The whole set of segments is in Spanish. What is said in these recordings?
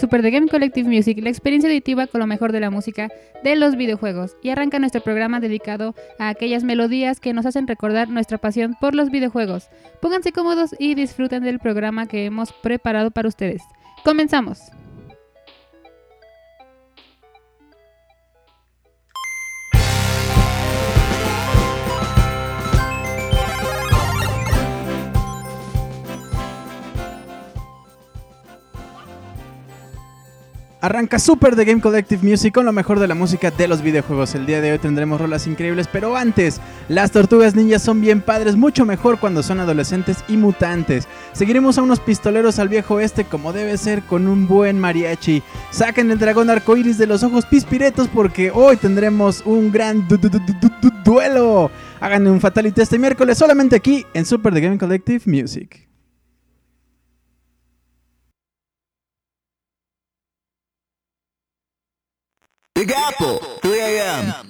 Super The Game Collective Music, la experiencia auditiva con lo mejor de la música de los videojuegos. Y arranca nuestro programa dedicado a aquellas melodías que nos hacen recordar nuestra pasión por los videojuegos. Pónganse cómodos y disfruten del programa que hemos preparado para ustedes. Comenzamos. Arranca Super The Game Collective Music con lo mejor de la música de los videojuegos. El día de hoy tendremos rolas increíbles, pero antes, las tortugas ninjas son bien padres, mucho mejor cuando son adolescentes y mutantes. Seguiremos a unos pistoleros al viejo oeste como debe ser con un buen mariachi. Saquen el dragón arcoíris de los ojos pispiretos porque hoy tendremos un gran duelo. Hagan un fatality este miércoles solamente aquí en Super The Game Collective Music. Big Apple, 3 a.m.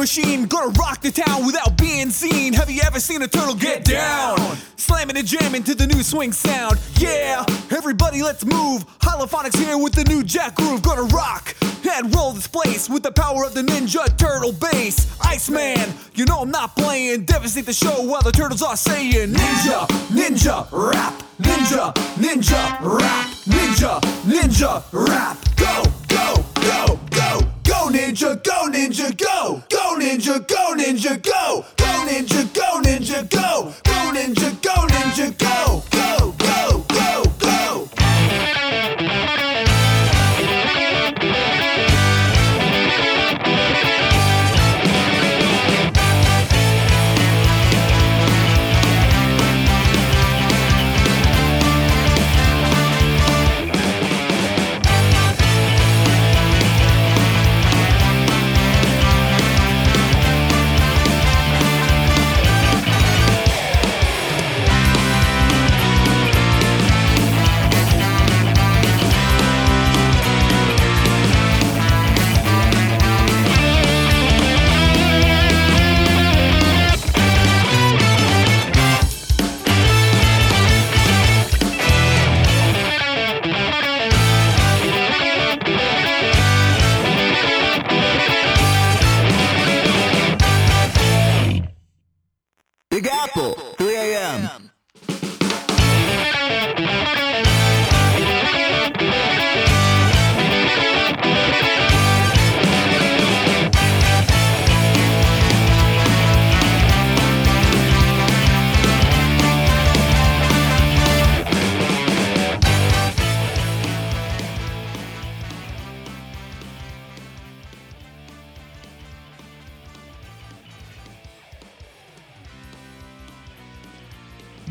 machine, gonna rock the town without being seen. Have you ever seen a turtle get down? Slamming and jamming to the new swing sound. Yeah, everybody let's move. Holophonics here with the new jack groove. Gonna rock and roll this place with the power of the Ninja Turtle bass. Iceman, you know I'm not playing. Devastate the show while the turtles are saying Ninja, Ninja, rap, Ninja, Ninja, rap, Ninja, Ninja, rap. Go, go, go, go. Ninja, go ninja, go! Go ninja, go ninja, go! Go ninja, go ninja, go! Go ninja, go ninja, go,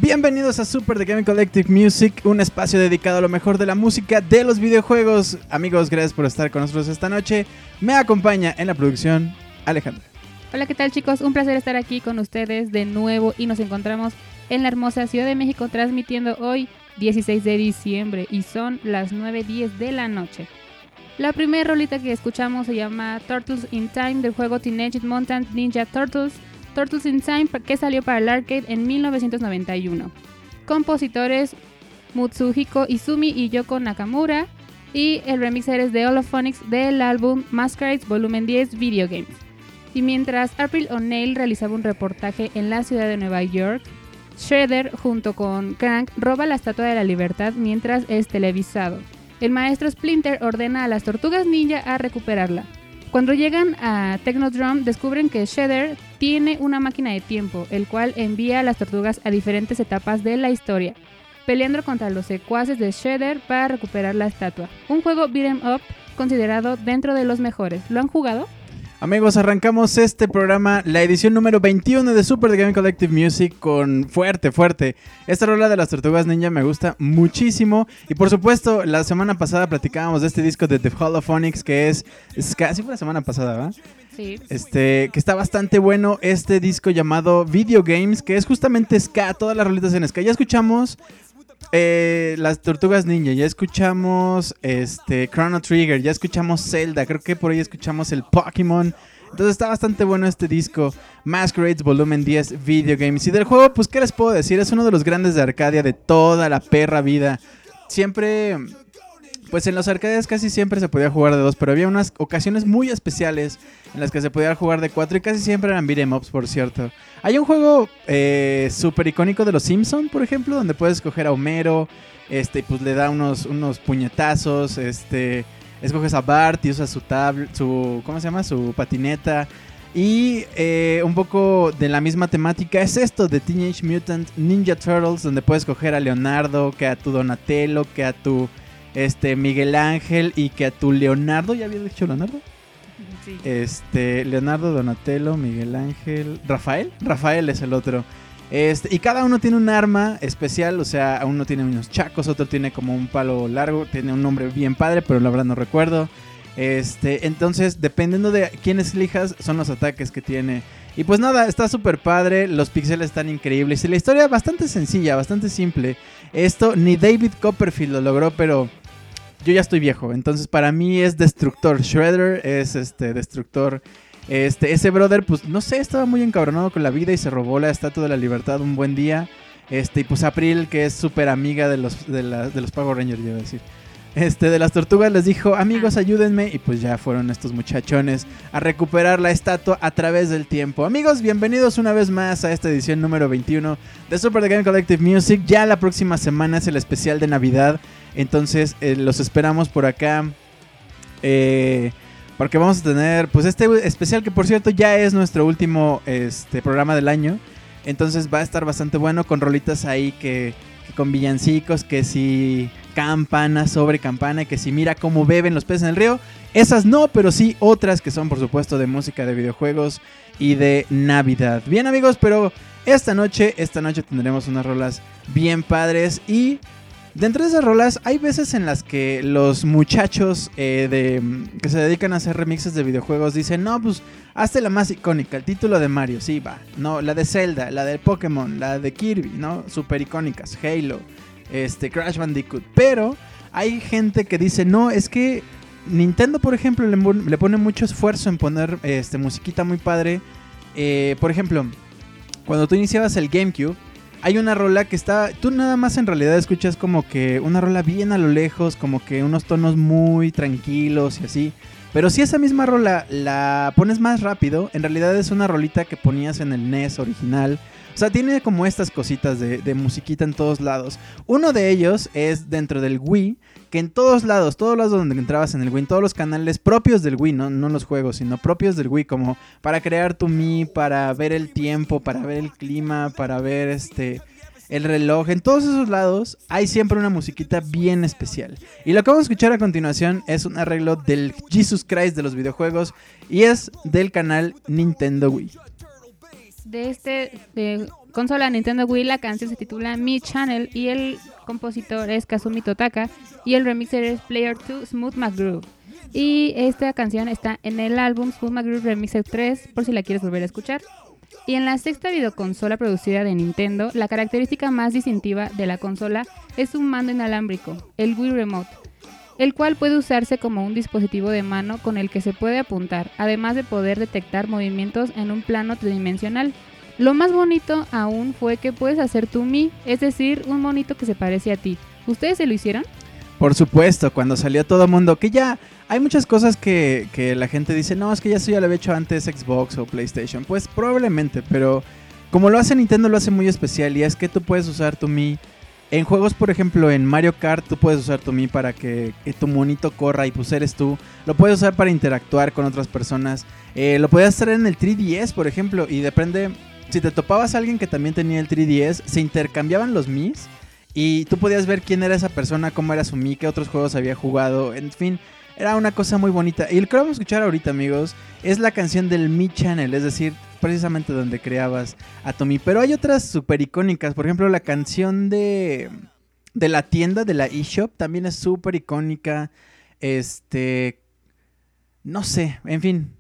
Bienvenidos a Super The Game Collective Music, un espacio dedicado a lo mejor de la música de los videojuegos. Amigos, gracias por estar con nosotros esta noche. Me acompaña en la producción Alejandra. Hola, ¿qué tal chicos? Un placer estar aquí con ustedes de nuevo y nos encontramos en la hermosa Ciudad de México transmitiendo hoy 16 de diciembre y son las 9.10 de la noche. La primera rolita que escuchamos se llama Turtles in Time del juego Teenage Mutant Ninja Turtles Turtles in Time que salió para el arcade en 1991. Compositores Mutsuhiko Izumi y Yoko Nakamura y el remixer es de Holophonics del álbum Masquerades Volumen 10 Video Games. Y mientras April O'Neil realizaba un reportaje en la ciudad de Nueva York, Shredder junto con Crank roba la Estatua de la Libertad mientras es televisado. El maestro Splinter ordena a las tortugas ninja a recuperarla. Cuando llegan a Technodrome descubren que Shredder tiene una máquina de tiempo, el cual envía a las tortugas a diferentes etapas de la historia, peleando contra los secuaces de Shredder para recuperar la estatua. Un juego beat'em up considerado dentro de los mejores. ¿Lo han jugado? Amigos, arrancamos este programa, la edición número 21 de Super The Game Collective Music con fuerte, fuerte. Esta rola de las tortugas ninja me gusta muchísimo. Y por supuesto, la semana pasada platicábamos de este disco de The Holophonics que es, es casi fue la semana pasada, ¿verdad? Sí. Este, que está bastante bueno este disco llamado Video Games, que es justamente ska, todas las rolitas en ska. Ya escuchamos eh, las Tortugas Ninja, ya escuchamos este Chrono Trigger, ya escuchamos Zelda, creo que por ahí escuchamos el Pokémon. Entonces está bastante bueno este disco, Masquerades Volumen 10 Video Games. Y del juego, pues, ¿qué les puedo decir? Es uno de los grandes de Arcadia de toda la perra vida. Siempre pues en los arcades casi siempre se podía jugar de dos, pero había unas ocasiones muy especiales en las que se podía jugar de cuatro y casi siempre eran beat'em ups, por cierto. Hay un juego eh, súper icónico de los Simpsons, por ejemplo, donde puedes escoger a Homero, este, pues le da unos, unos puñetazos, este, escoges a Bart y usas su tablet, su, ¿cómo se llama? Su patineta. Y eh, un poco de la misma temática es esto de Teenage Mutant Ninja Turtles, donde puedes escoger a Leonardo, que a tu Donatello, que a tu este Miguel Ángel y que a tu Leonardo, ¿ya había dicho Leonardo? Sí. Este, Leonardo, Donatello, Miguel Ángel, Rafael, Rafael es el otro. Este, y cada uno tiene un arma especial, o sea, uno tiene unos chacos, otro tiene como un palo largo, tiene un nombre bien padre, pero la verdad no recuerdo. Este, entonces, dependiendo de quiénes elijas, son los ataques que tiene. Y pues nada, está súper padre, los píxeles están increíbles y la historia bastante sencilla, bastante simple. Esto ni David Copperfield lo logró, pero yo ya estoy viejo, entonces para mí es destructor. Shredder es este destructor. Este, ese brother, pues no sé, estaba muy encabronado con la vida y se robó la estatua de la libertad un buen día. Este, y pues April, que es súper amiga de los, de, la- de los Power Rangers, decir. Este, de las tortugas les dijo, amigos, ayúdenme. Y pues ya fueron estos muchachones a recuperar la estatua a través del tiempo. Amigos, bienvenidos una vez más a esta edición número 21 de Super The Game Collective Music. Ya la próxima semana es el especial de Navidad. Entonces eh, los esperamos por acá. Eh, porque vamos a tener, pues este especial que por cierto ya es nuestro último este, programa del año. Entonces va a estar bastante bueno con rolitas ahí que, que con villancicos, que si campana sobre campana, que si mira cómo beben los peces en el río. Esas no, pero sí otras que son por supuesto de música de videojuegos y de Navidad. Bien amigos, pero esta noche, esta noche tendremos unas rolas bien padres y dentro de esas rolas hay veces en las que los muchachos eh, que se dedican a hacer remixes de videojuegos dicen, no, pues hazte la más icónica, el título de Mario, sí, va, no, la de Zelda, la de Pokémon, la de Kirby, ¿no? Super icónicas, Halo, este, Crash Bandicoot, pero hay gente que dice, no, es que Nintendo, por ejemplo, le pone mucho esfuerzo en poner este, musiquita muy padre. Eh, por ejemplo, cuando tú iniciabas el GameCube, hay una rola que está. Tú nada más en realidad escuchas como que una rola bien a lo lejos, como que unos tonos muy tranquilos y así. Pero si esa misma rola la pones más rápido, en realidad es una rolita que ponías en el NES original. O sea, tiene como estas cositas de, de musiquita en todos lados. Uno de ellos es dentro del Wii, que en todos lados, todos lados donde entrabas en el Wii, en todos los canales propios del Wii, no, no los juegos, sino propios del Wii, como para crear tu Mi, para ver el tiempo, para ver el clima, para ver este el reloj, en todos esos lados hay siempre una musiquita bien especial. Y lo que vamos a escuchar a continuación es un arreglo del Jesus Christ de los videojuegos y es del canal Nintendo Wii. De este consola Nintendo Wii. La canción se titula Mi Channel y el compositor es Kazumi Totaka y el remixer es Player 2 Smooth McGroove. Y esta canción está en el álbum Smooth McGroove Remixer 3 por si la quieres volver a escuchar. Y en la sexta videoconsola producida de Nintendo, la característica más distintiva de la consola es un mando inalámbrico, el Wii Remote, el cual puede usarse como un dispositivo de mano con el que se puede apuntar, además de poder detectar movimientos en un plano tridimensional. Lo más bonito aún fue que puedes hacer tu Mi, es decir, un monito que se parece a ti. ¿Ustedes se lo hicieron? Por supuesto, cuando salió todo el mundo, que ya hay muchas cosas que, que la gente dice, no, es que ya eso ya lo había hecho antes Xbox o PlayStation. Pues probablemente, pero como lo hace Nintendo lo hace muy especial y es que tú puedes usar tu Mi en juegos, por ejemplo, en Mario Kart, tú puedes usar tu Mi para que, que tu monito corra y pues eres tú. Lo puedes usar para interactuar con otras personas. Eh, lo puedes hacer en el 3DS, por ejemplo, y depende. Si te topabas a alguien que también tenía el 3DS, se intercambiaban los Mis y tú podías ver quién era esa persona, cómo era su Mi, qué otros juegos había jugado, en fin. Era una cosa muy bonita. Y lo que vamos a escuchar ahorita, amigos, es la canción del Mi Channel, es decir, precisamente donde creabas a Tommy. Pero hay otras súper icónicas, por ejemplo, la canción de, de la tienda, de la eShop, también es súper icónica. Este, no sé, en fin,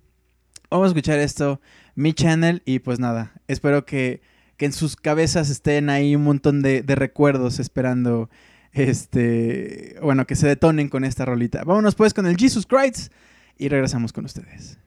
vamos a escuchar esto, Mi Channel, y pues nada, espero que, que en sus cabezas estén ahí un montón de, de recuerdos esperando este, bueno, que se detonen con esta rolita. Vámonos pues con el Jesus Christ y regresamos con ustedes.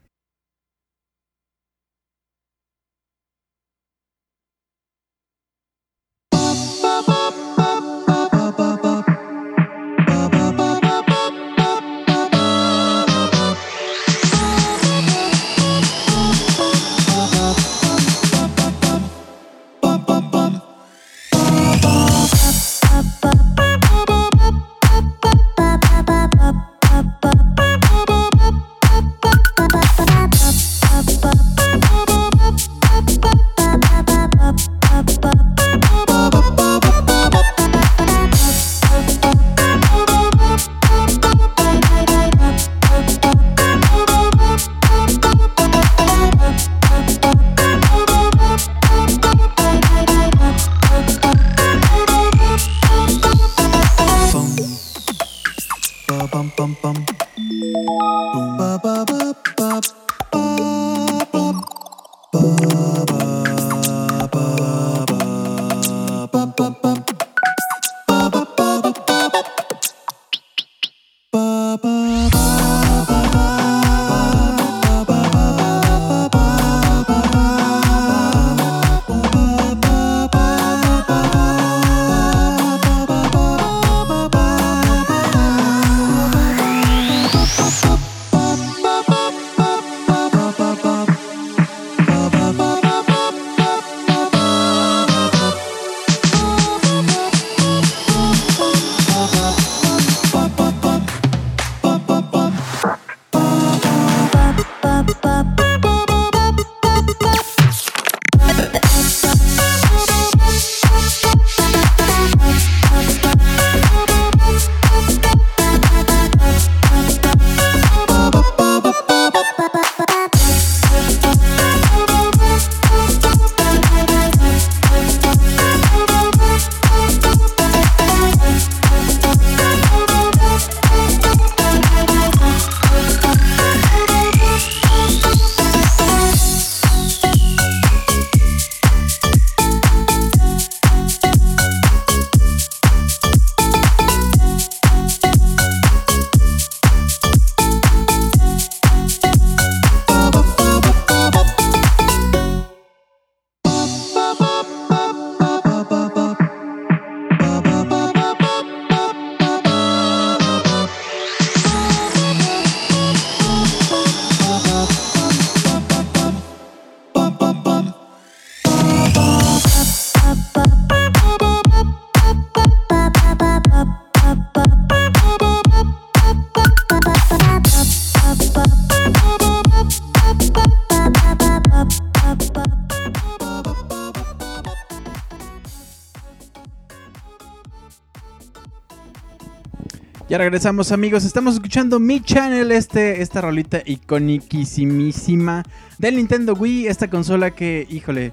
Regresamos amigos, estamos escuchando mi channel, este, esta rolita iconiquísimísima del Nintendo Wii, esta consola que, híjole,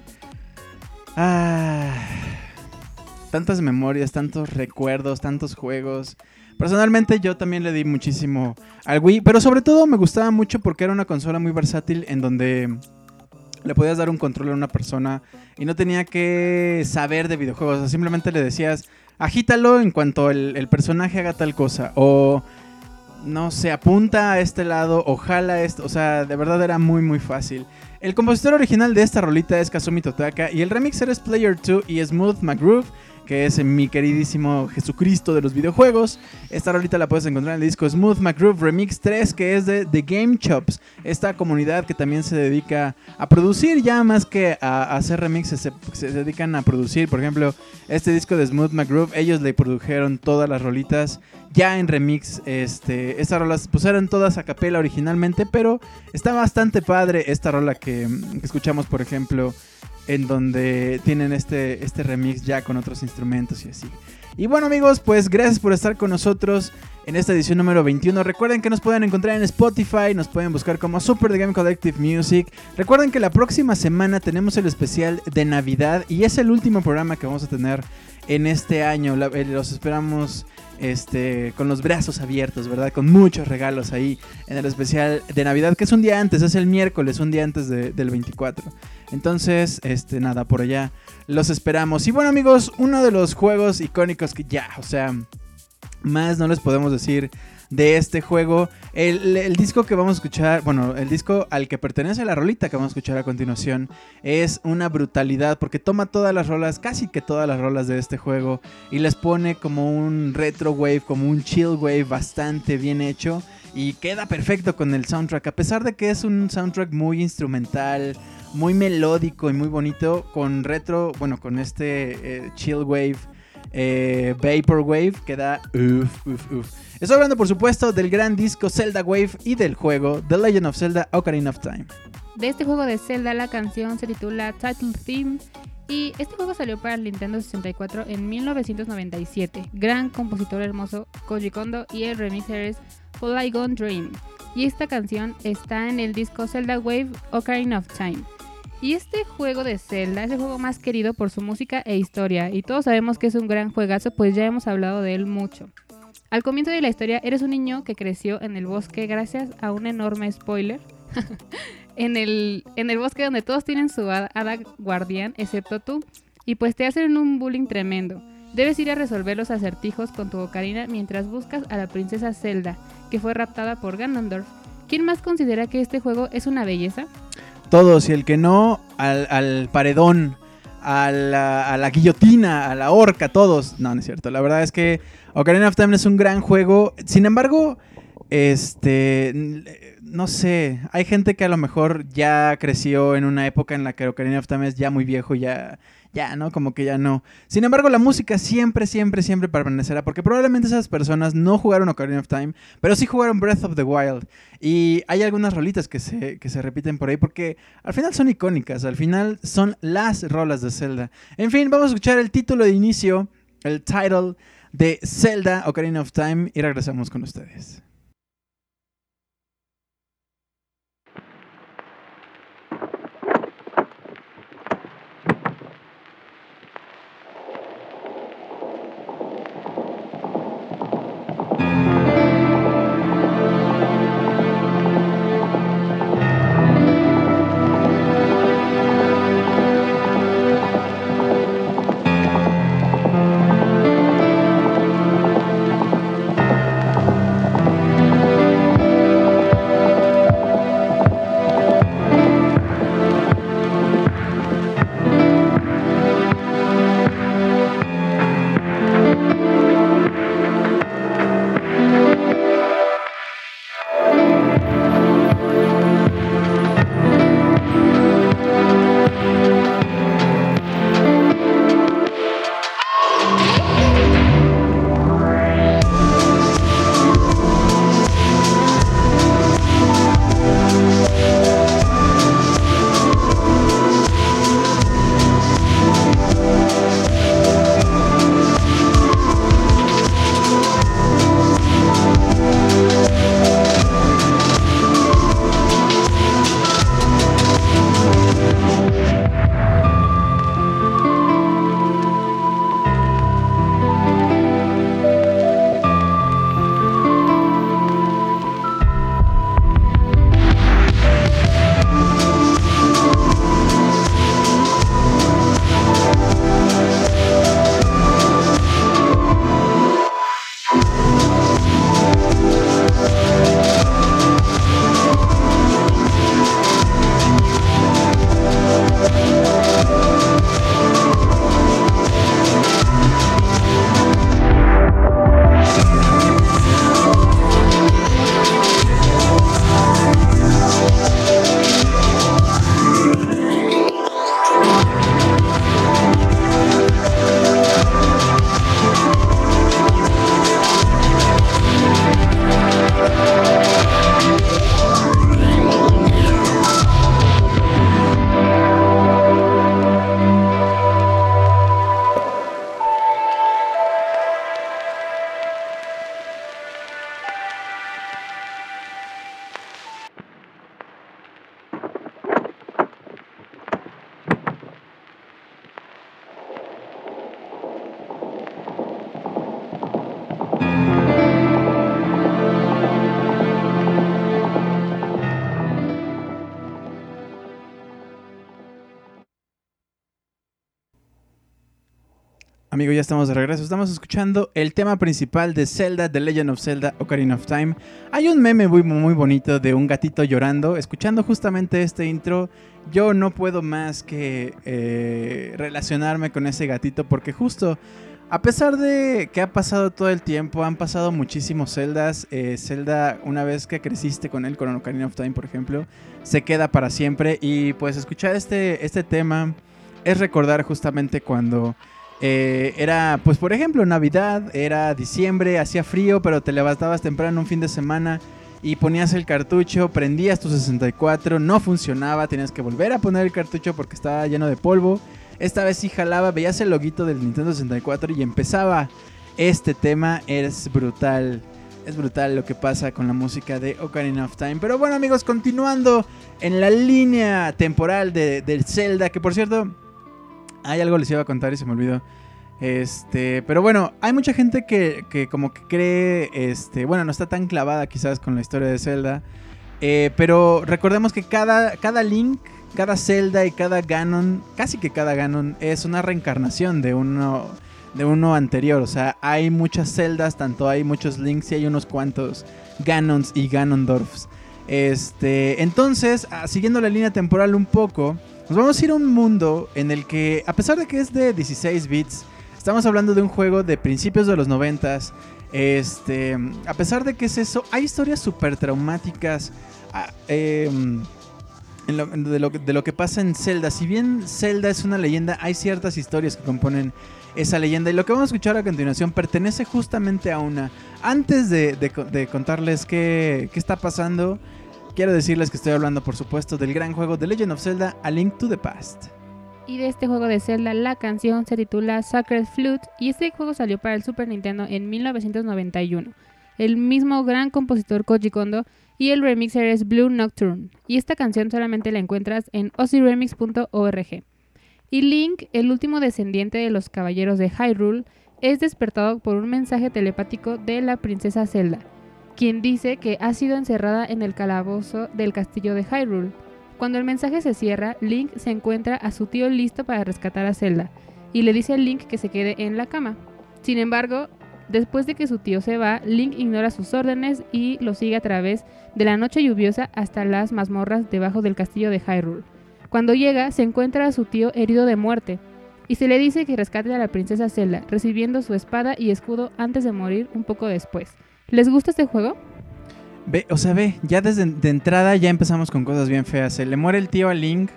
Ah, tantas memorias, tantos recuerdos, tantos juegos. Personalmente yo también le di muchísimo al Wii, pero sobre todo me gustaba mucho porque era una consola muy versátil en donde le podías dar un control a una persona y no tenía que saber de videojuegos, o sea, simplemente le decías, agítalo en cuanto el, personaje haga tal cosa, o no sé, apunta a este lado, o jala esto, o sea, de verdad era muy muy fácil. El compositor original de esta rolita es Kazumi Totaka y el remixer es Player 2 y Smooth McGroove, que es mi queridísimo Jesucristo de los videojuegos. Esta rolita la puedes encontrar en el disco Smooth McGroove Remix 3, que es de The Game Chops, esta comunidad que también se dedica a producir ya más que a, hacer remixes, se, dedican a producir, por ejemplo, este disco de Smooth McGroove, ellos le produjeron todas las rolitas ya en remix, este, estas rolas eran todas a capela originalmente, pero está bastante padre esta rola que escuchamos, por ejemplo, en donde tienen este, este remix ya con otros instrumentos y así. Y bueno amigos, pues gracias por estar con nosotros en esta edición número 21. Recuerden que nos pueden encontrar en Spotify, nos pueden buscar como Super The Game Collective Music. Recuerden que la próxima semana tenemos el especial de Navidad y es el último programa que vamos a tener en este año. Eh, los esperamos este, con los brazos abiertos, ¿verdad? Con muchos regalos ahí en el especial de Navidad, que es un día antes, es el miércoles, un día antes de- del 24. Entonces, este, nada, por allá los esperamos. Y bueno, amigos, uno de los juegos icónicos que ya, o sea, más no les podemos decir de este juego. El, disco que vamos a escuchar, bueno, el disco al que pertenece la rolita que vamos a escuchar a continuación es una brutalidad porque toma todas las rolas, casi que todas las rolas de este juego y les pone como un retro wave, como un chill wave bastante bien hecho y queda perfecto con el soundtrack, a pesar de que es un soundtrack muy instrumental, muy melódico y muy bonito con retro, bueno, con este eh, chill wave eh, Vaporwave que da uff, uff, uff. Estoy hablando, por supuesto, del gran disco Zelda Wave y del juego The Legend of Zelda Ocarina of Time. De este juego de Zelda, la canción se titula Title Theme y este juego salió para el Nintendo 64 en 1997. Gran compositor hermoso Koji Kondo y el remixer es Polygon Dream. Y esta canción está en el disco Zelda Wave Ocarina of Time. Y este juego de Zelda es el juego más querido por su música e historia, y todos sabemos que es un gran juegazo, pues ya hemos hablado de él mucho. Al comienzo de la historia, eres un niño que creció en el bosque gracias a un enorme spoiler. en, el, en el bosque donde todos tienen su hada, guardián, excepto tú, y pues te hacen un bullying tremendo. Debes ir a resolver los acertijos con tu ocarina mientras buscas a la princesa Zelda, que fue raptada por Ganondorf. ¿Quién más considera que este juego es una belleza? Todos, y el que no, al, paredón, a la, a la guillotina, a la horca, todos. No, no es cierto. La verdad es que Ocarina of Time es un gran juego. Sin embargo, este, no sé, hay gente que a lo mejor ya creció en una época en la que Ocarina of Time es ya muy viejo, ya, ya, ¿no? Como que ya no. Sin embargo, la música siempre, siempre, siempre permanecerá, porque probablemente esas personas no jugaron Ocarina of Time, pero sí jugaron Breath of the Wild. Y hay algunas rolitas que se, que se repiten por ahí, porque al final son icónicas, al final son las rolas de Zelda. En fin, vamos a escuchar el título de inicio, el title de Zelda Ocarina of Time, y regresamos con ustedes. Ya estamos de regreso. Estamos escuchando el tema principal de Zelda, The Legend of Zelda, Ocarina of Time. Hay un meme muy, muy bonito de un gatito llorando. Escuchando justamente este intro, yo no puedo más que eh, relacionarme con ese gatito porque justo, a pesar de que ha pasado todo el tiempo, han pasado muchísimos Zeldas. eh, Zelda, una vez que creciste con él, con Ocarina of Time, por ejemplo, se queda para siempre. Y pues escuchar este, este tema es recordar justamente cuando... Eh, era, pues por ejemplo, Navidad, era diciembre, hacía frío, pero te levantabas temprano un fin de semana y ponías el cartucho, prendías tu 64, no funcionaba, tenías que volver a poner el cartucho porque estaba lleno de polvo. Esta vez sí jalaba, veías el loguito del Nintendo 64 y empezaba este tema. Es brutal. Es brutal lo que pasa con la música de Ocarina of Time. Pero bueno amigos, continuando en la línea temporal de, del Zelda, que por cierto, hay algo les iba a contar y se me olvidó. Este, pero bueno, hay mucha gente que, que como que cree, este, bueno, no está tan clavada quizás con la historia de Zelda. eh, pero recordemos que cada, cada Link, cada Zelda y cada Ganon, casi que cada Ganon es una reencarnación de uno, de uno anterior. O sea, hay muchas Zeldas, tanto hay muchos Links y hay unos cuantos Ganons y Ganondorfs. Este, entonces, ah, siguiendo la línea temporal un poco, nos vamos a ir a un mundo en el que, a pesar de que es de 16 bits, estamos hablando de un juego de principios de los 90 Este, a pesar de que es eso, hay historias súper traumáticas ah, em, en lo- de, lo, que- pasa en Zelda. Si bien Zelda es una leyenda, hay ciertas historias que componen esa leyenda. Y lo que vamos a escuchar a continuación pertenece justamente a una. Antes de, de de contarles qué, qué está pasando, quiero decirles que estoy hablando, por supuesto, del gran juego The Legend of Zelda: A Link to the Past. Y de este juego de Zelda, la canción se titula Sacred Flute y este juego salió para el Super Nintendo en 1991. El mismo gran compositor Koji Kondo y el remixer es Blue Nocturne. Y esta canción solamente la encuentras en oziremix.org. Y Link, el último descendiente de los caballeros de Hyrule, es despertado por un mensaje telepático de la princesa Zelda, quien dice que ha sido encerrada en el calabozo del castillo de Hyrule. Cuando el mensaje se cierra, Link se encuentra a su tío listo para rescatar a Zelda y le dice a Link que se quede en la cama. Sin embargo, después de que su tío se va, Link ignora sus órdenes y lo sigue a través de la noche lluviosa hasta las mazmorras debajo del castillo de Hyrule. Cuando llega, se encuentra a su tío herido de muerte y se le dice que rescate a la princesa Zelda, recibiendo su espada y escudo antes de morir un poco después. ¿Les gusta este juego? Ve, o sea, ve, ya desde de entrada ya empezamos con cosas bien feas. Se le muere el tío a Link.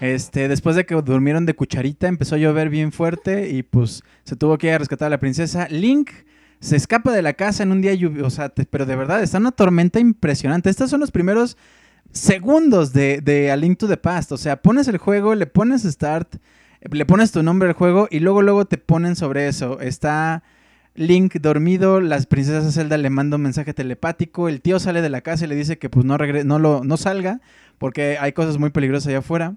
Este, después de que durmieron de cucharita, empezó a llover bien fuerte y pues se tuvo que ir a rescatar a la princesa. Link se escapa de la casa en un día lluvioso, o sea, pero de verdad está una tormenta impresionante. Estos son los primeros segundos de, de A Link to the Past. O sea, pones el juego, le pones start, le pones tu nombre al juego y luego luego te ponen sobre eso. Está Link dormido, las princesas Zelda le manda un mensaje telepático, el tío sale de la casa y le dice que pues no regre no lo no salga porque hay cosas muy peligrosas allá afuera.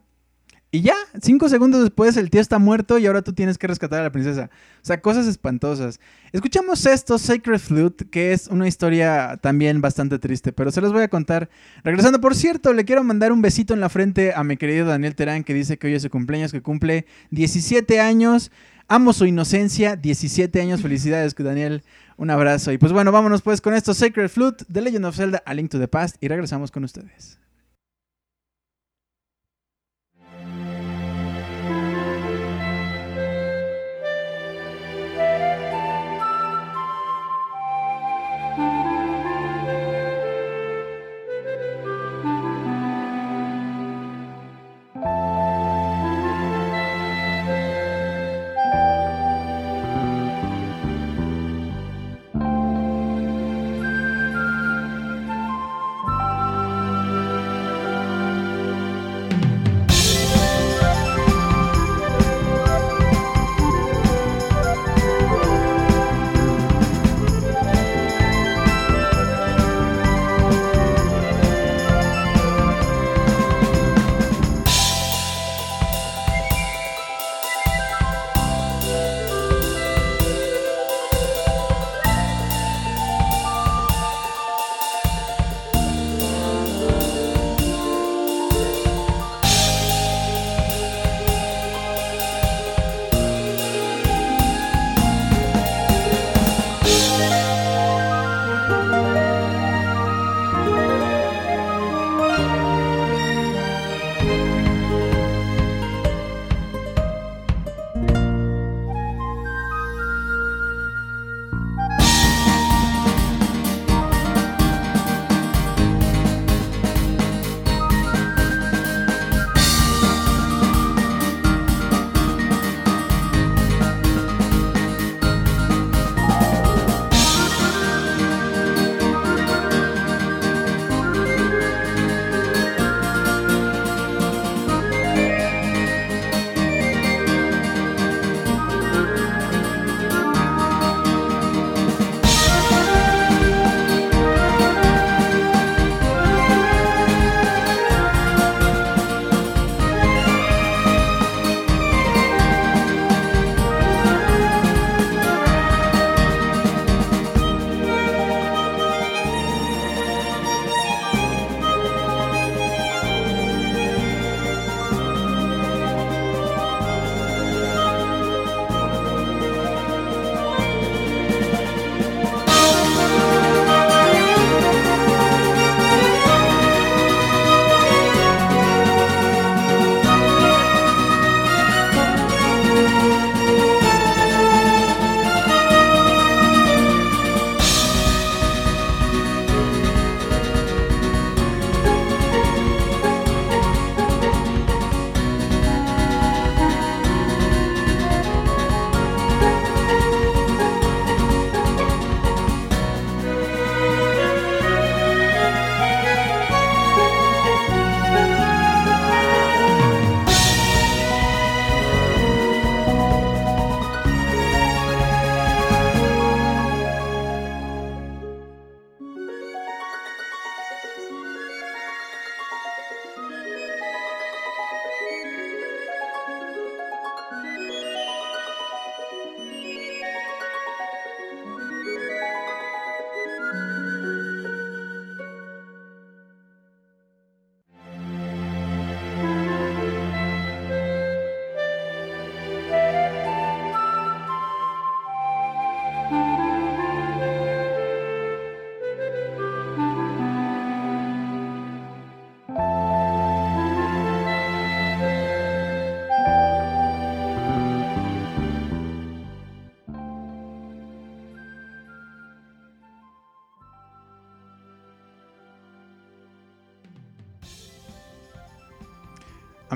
Y ya, cinco segundos después el tío está muerto y ahora tú tienes que rescatar a la princesa. O sea, cosas espantosas. Escuchamos esto, Sacred Flute, que es una historia también bastante triste, pero se los voy a contar. Regresando, por cierto, le quiero mandar un besito en la frente a mi querido Daniel Terán, que dice que hoy es su cumpleaños, que cumple 17 años. Amo su inocencia, 17 años, felicidades, Daniel, un abrazo. Y pues bueno, vámonos pues con esto, Sacred Flute, The Legend of Zelda, A Link to the Past, y regresamos con ustedes.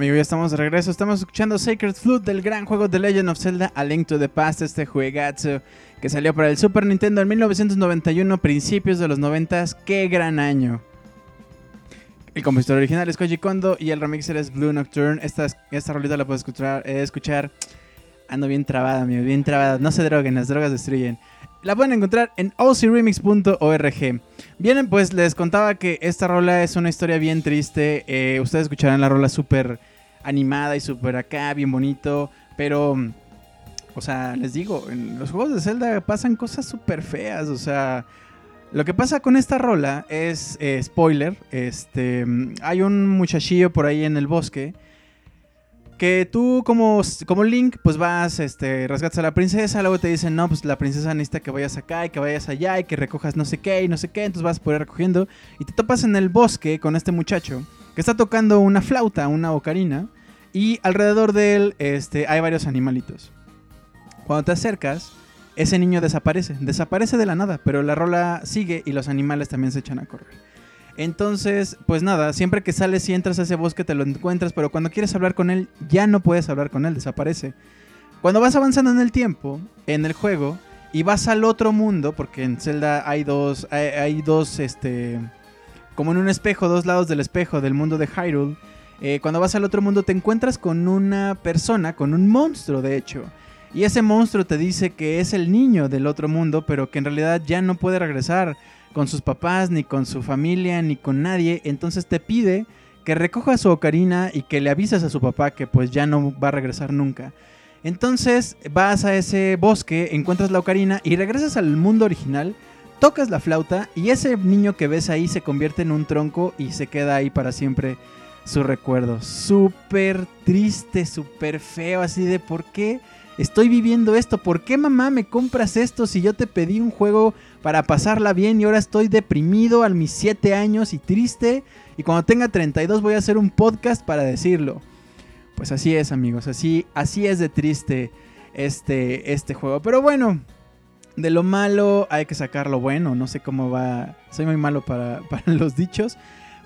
Amigo, ya estamos de regreso. Estamos escuchando Sacred Flute del gran juego The Legend of Zelda A Link to the Past, este juegazo que salió para el Super Nintendo en 1991, principios de los 90. ¡Qué gran año! El compositor original es Koji Kondo y el remixer es Blue Nocturne. Esta, esta rolita la puedes escuchar, eh, escuchar. Ando bien trabada, amigo, bien trabada. No se droguen, las drogas destruyen. La pueden encontrar en ocremix.org. Bien, pues les contaba que esta rola es una historia bien triste. Eh, ustedes escucharán la rola súper animada y súper acá, bien bonito. Pero, o sea, les digo, en los juegos de Zelda pasan cosas súper feas. O sea, lo que pasa con esta rola es, eh, spoiler, este, hay un muchachillo por ahí en el bosque que tú como, como Link, pues vas, este, rescatas a la princesa, luego te dicen, no, pues la princesa necesita que vayas acá y que vayas allá y que recojas no sé qué y no sé qué, entonces vas por ir recogiendo y te topas en el bosque con este muchacho que está tocando una flauta, una ocarina, y alrededor de él este, hay varios animalitos. Cuando te acercas, ese niño desaparece, desaparece de la nada, pero la rola sigue y los animales también se echan a correr. Entonces, pues nada, siempre que sales y entras a ese bosque te lo encuentras, pero cuando quieres hablar con él, ya no puedes hablar con él, desaparece. Cuando vas avanzando en el tiempo, en el juego, y vas al otro mundo, porque en Zelda hay dos, hay, hay dos, este, como en un espejo, dos lados del espejo del mundo de Hyrule. eh, cuando vas al otro mundo te encuentras con una persona, con un monstruo de hecho. Y ese monstruo te dice que es el niño del otro mundo, pero que en realidad ya no puede regresar con sus papás, ni con su familia, ni con nadie. Entonces te pide que recoja su ocarina y que le avises a su papá que pues ya no va a regresar nunca. Entonces vas a ese bosque, encuentras la ocarina y regresas al mundo original, tocas la flauta y ese niño que ves ahí se convierte en un tronco y se queda ahí para siempre su recuerdo. Súper triste, súper feo, así de por qué estoy viviendo esto, por qué mamá me compras esto si yo te pedí un juego para pasarla bien y ahora estoy deprimido a mis 7 años y triste y cuando tenga 32 voy a hacer un podcast para decirlo. Pues así es amigos, así, así es de triste este, este juego. Pero bueno, de lo malo hay que sacar lo bueno, no sé cómo va, soy muy malo para, para los dichos.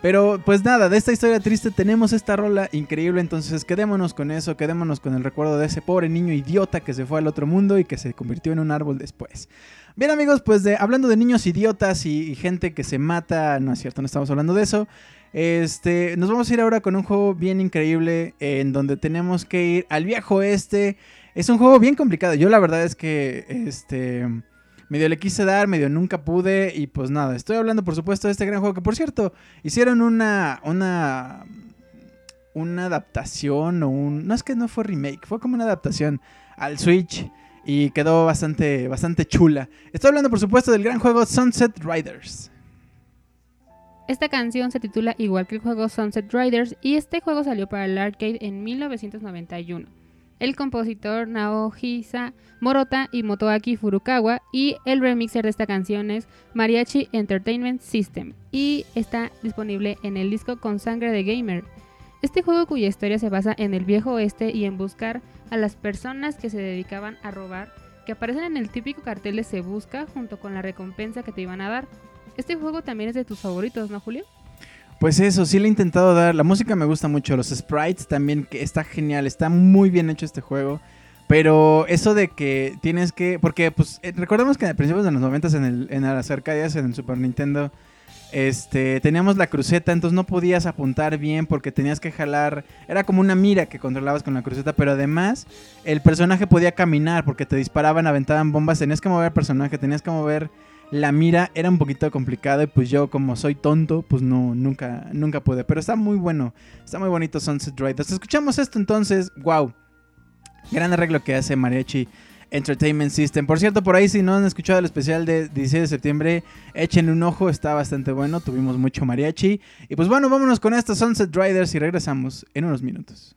Pero pues nada, de esta historia triste tenemos esta rola increíble, entonces quedémonos con eso, quedémonos con el recuerdo de ese pobre niño idiota que se fue al otro mundo y que se convirtió en un árbol después. Bien amigos, pues de, hablando de niños idiotas y, y gente que se mata, no es cierto, no estamos hablando de eso. Este, nos vamos a ir ahora con un juego bien increíble en donde tenemos que ir al viejo oeste. Es un juego bien complicado. Yo la verdad es que este medio le quise dar, medio nunca pude y pues nada, estoy hablando por supuesto de este gran juego que por cierto hicieron una una una adaptación o un no es que no fue remake, fue como una adaptación al Switch y quedó bastante bastante chula. Estoy hablando por supuesto del gran juego Sunset Riders. Esta canción se titula igual que el juego Sunset Riders y este juego salió para el arcade en 1991. El compositor Naohisa Morota y Motoaki Furukawa y el remixer de esta canción es Mariachi Entertainment System y está disponible en el disco Con Sangre de Gamer. Este juego cuya historia se basa en el viejo oeste y en buscar a las personas que se dedicaban a robar que aparecen en el típico cartel de Se Busca junto con la recompensa que te iban a dar. Este juego también es de tus favoritos, ¿no, Julio? Pues eso, sí le he intentado dar. La música me gusta mucho, los sprites también, que está genial, está muy bien hecho este juego. Pero eso de que tienes que. Porque, pues, eh, recordemos que a principios de los 90 en, el, en las arcadias, en el Super Nintendo, este, teníamos la cruceta, entonces no podías apuntar bien porque tenías que jalar. Era como una mira que controlabas con la cruceta, pero además el personaje podía caminar porque te disparaban, aventaban bombas, tenías que mover al personaje, tenías que mover la mira era un poquito complicado y pues yo como soy tonto, pues no, nunca, nunca pude. Pero está muy bueno, está muy bonito Sunset Riders. Escuchamos esto entonces, wow. Gran arreglo que hace Mariachi Entertainment System. Por cierto, por ahí si no han escuchado el especial de 16 de septiembre, echen un ojo, está bastante bueno, tuvimos mucho mariachi. Y pues bueno, vámonos con estos Sunset Riders y regresamos en unos minutos.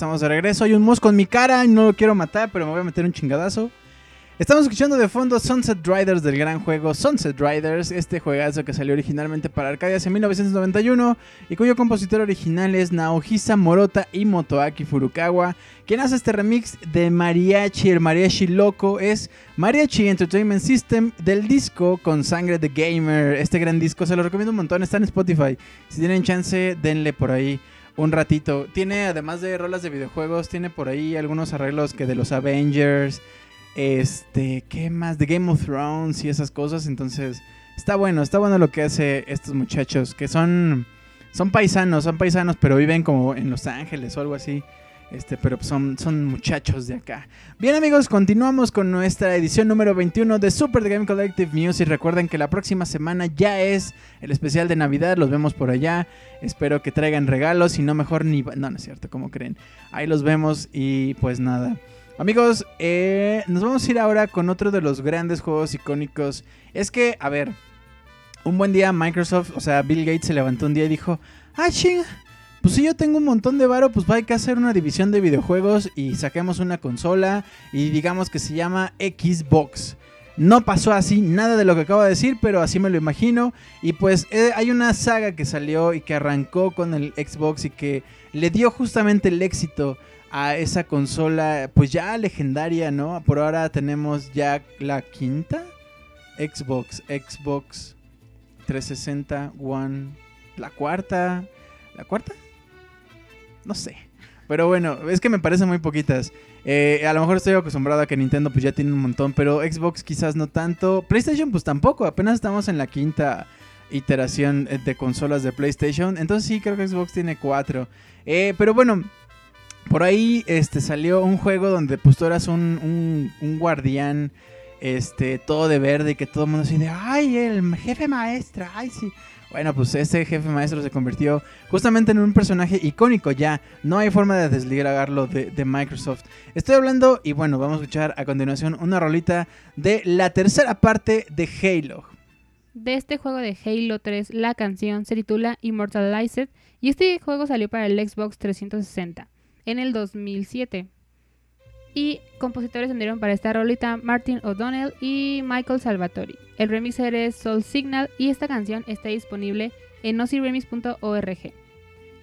Estamos de regreso. Hay un mosco en mi cara y no lo quiero matar, pero me voy a meter un chingadazo. Estamos escuchando de fondo Sunset Riders del gran juego Sunset Riders, este juegazo que salió originalmente para Arcadias en 1991 y cuyo compositor original es Naohisa Morota y Motoaki Furukawa. Quien hace este remix de Mariachi, el Mariachi Loco, es Mariachi Entertainment System del disco Con Sangre de Gamer. Este gran disco se lo recomiendo un montón, está en Spotify. Si tienen chance, denle por ahí un ratito. Tiene, además de rolas de videojuegos, tiene por ahí algunos arreglos que de los Avengers. Este, ¿qué más? De Game of Thrones y esas cosas. Entonces, está bueno, está bueno lo que hace estos muchachos, que son, son paisanos, son paisanos, pero viven como en Los Ángeles o algo así. Este, pero son, son muchachos de acá. Bien amigos, continuamos con nuestra edición número 21 de Super The Game Collective Music. Recuerden que la próxima semana ya es el especial de Navidad, los vemos por allá. Espero que traigan regalos, y no mejor ni... No, no es cierto, como creen. Ahí los vemos y pues nada. Amigos, eh, nos vamos a ir ahora con otro de los grandes juegos icónicos. Es que, a ver, un buen día Microsoft, o sea, Bill Gates se levantó un día y dijo, ah, ching, pues si yo tengo un montón de varo, pues hay que hacer una división de videojuegos y saquemos una consola y digamos que se llama Xbox. No pasó así, nada de lo que acabo de decir, pero así me lo imagino. Y pues eh, hay una saga que salió y que arrancó con el Xbox y que le dio justamente el éxito a esa consola, pues ya legendaria, ¿no? Por ahora tenemos ya la quinta Xbox, Xbox 360 One, la cuarta, ¿la cuarta? No sé. Pero bueno, es que me parecen muy poquitas. Eh, a lo mejor estoy acostumbrado a que Nintendo pues ya tiene un montón, pero Xbox quizás no tanto. PlayStation pues tampoco, apenas estamos en la quinta iteración eh, de consolas de PlayStation. Entonces sí, creo que Xbox tiene cuatro. Eh, pero bueno, por ahí este, salió un juego donde pues tú eras un, un, guardián este, todo de verde y que todo el mundo así de, ay, el jefe maestra, ay, sí. Bueno, pues ese jefe maestro se convirtió justamente en un personaje icónico ya. No hay forma de desligarlo de, de, Microsoft. Estoy hablando y bueno, vamos a escuchar a continuación una rolita de la tercera parte de Halo. De este juego de Halo 3, la canción se titula Immortalized y este juego salió para el Xbox 360 en el 2007. Y compositores andieron para esta rolita Martin O'Donnell y Michael Salvatori. El remixer es Soul Signal y esta canción está disponible en nosiremix.org.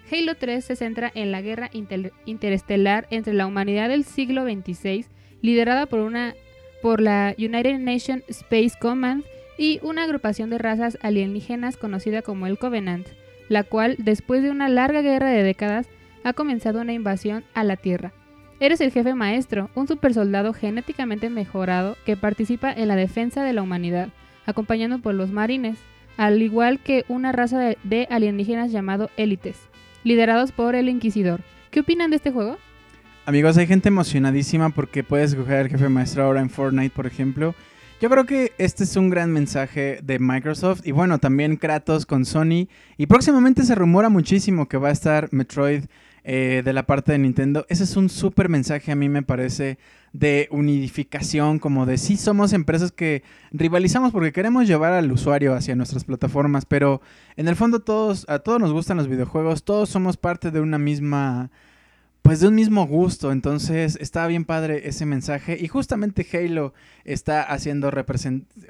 Halo 3 se centra en la guerra interestelar entre la humanidad del siglo XXVI, liderada por la United Nations Space Command y una agrupación de razas alienígenas conocida como el Covenant, la cual, después de una larga guerra de décadas, ha comenzado una invasión a la Tierra. Eres el jefe maestro, un supersoldado genéticamente mejorado que participa en la defensa de la humanidad, acompañado por los marines, al igual que una raza de, alienígenas llamado élites, liderados por el Inquisidor. ¿Qué opinan de este juego? Amigos, hay gente emocionadísima porque puedes escoger al jefe maestro ahora en Fortnite, por ejemplo. Yo creo que este es un gran mensaje de Microsoft y bueno, también Kratos con Sony. Y próximamente se rumora muchísimo que va a estar Metroid eh, de la parte de Nintendo. Ese es un súper mensaje a mí me parece de unificación, como de sí somos empresas que rivalizamos porque queremos llevar al usuario hacia nuestras plataformas, pero en el fondo todos, a todos nos gustan los videojuegos, todos somos parte de una misma pues de un mismo gusto. Entonces está bien padre ese mensaje. Y justamente Halo está haciendo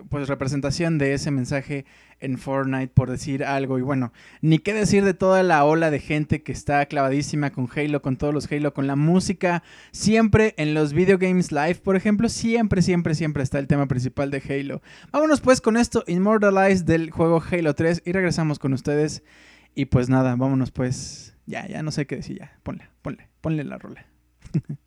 pues, representación de ese mensaje en Fortnite, por decir algo. Y bueno, ni qué decir de toda la ola de gente que está clavadísima con Halo, con todos los Halo, con la música. Siempre en los Video Games Live, por ejemplo, siempre, siempre, siempre está el tema principal de Halo. Vámonos pues con esto, Immortalize del juego Halo 3 y regresamos con ustedes. Y pues nada, vámonos pues. Ya, ya no sé qué decir, ya. Ponle, ponle, la rola.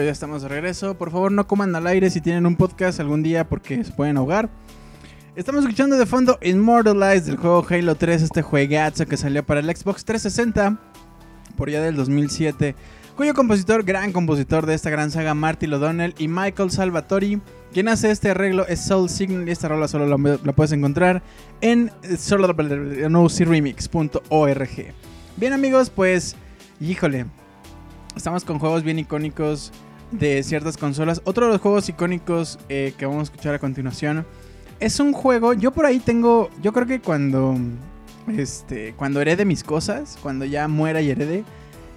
Ya estamos de regreso. Por favor, no coman al aire si tienen un podcast algún día porque se pueden ahogar. Estamos escuchando de fondo Immortalized del juego Halo 3, este juegazo que salió para el Xbox 360 por ya del 2007, cuyo compositor, gran compositor de esta gran saga, Marty O'Donnell y Michael Salvatori, quien hace este arreglo es Soul Signal y esta rola solo la, puedes encontrar en solarremix.org. Bien amigos, pues, híjole, estamos con juegos bien icónicos de ciertas consolas. Otro de los juegos icónicos eh, que vamos a escuchar a continuación es un juego. Yo por ahí tengo. Yo creo que cuando. Este. Cuando herede mis cosas. Cuando ya muera y herede.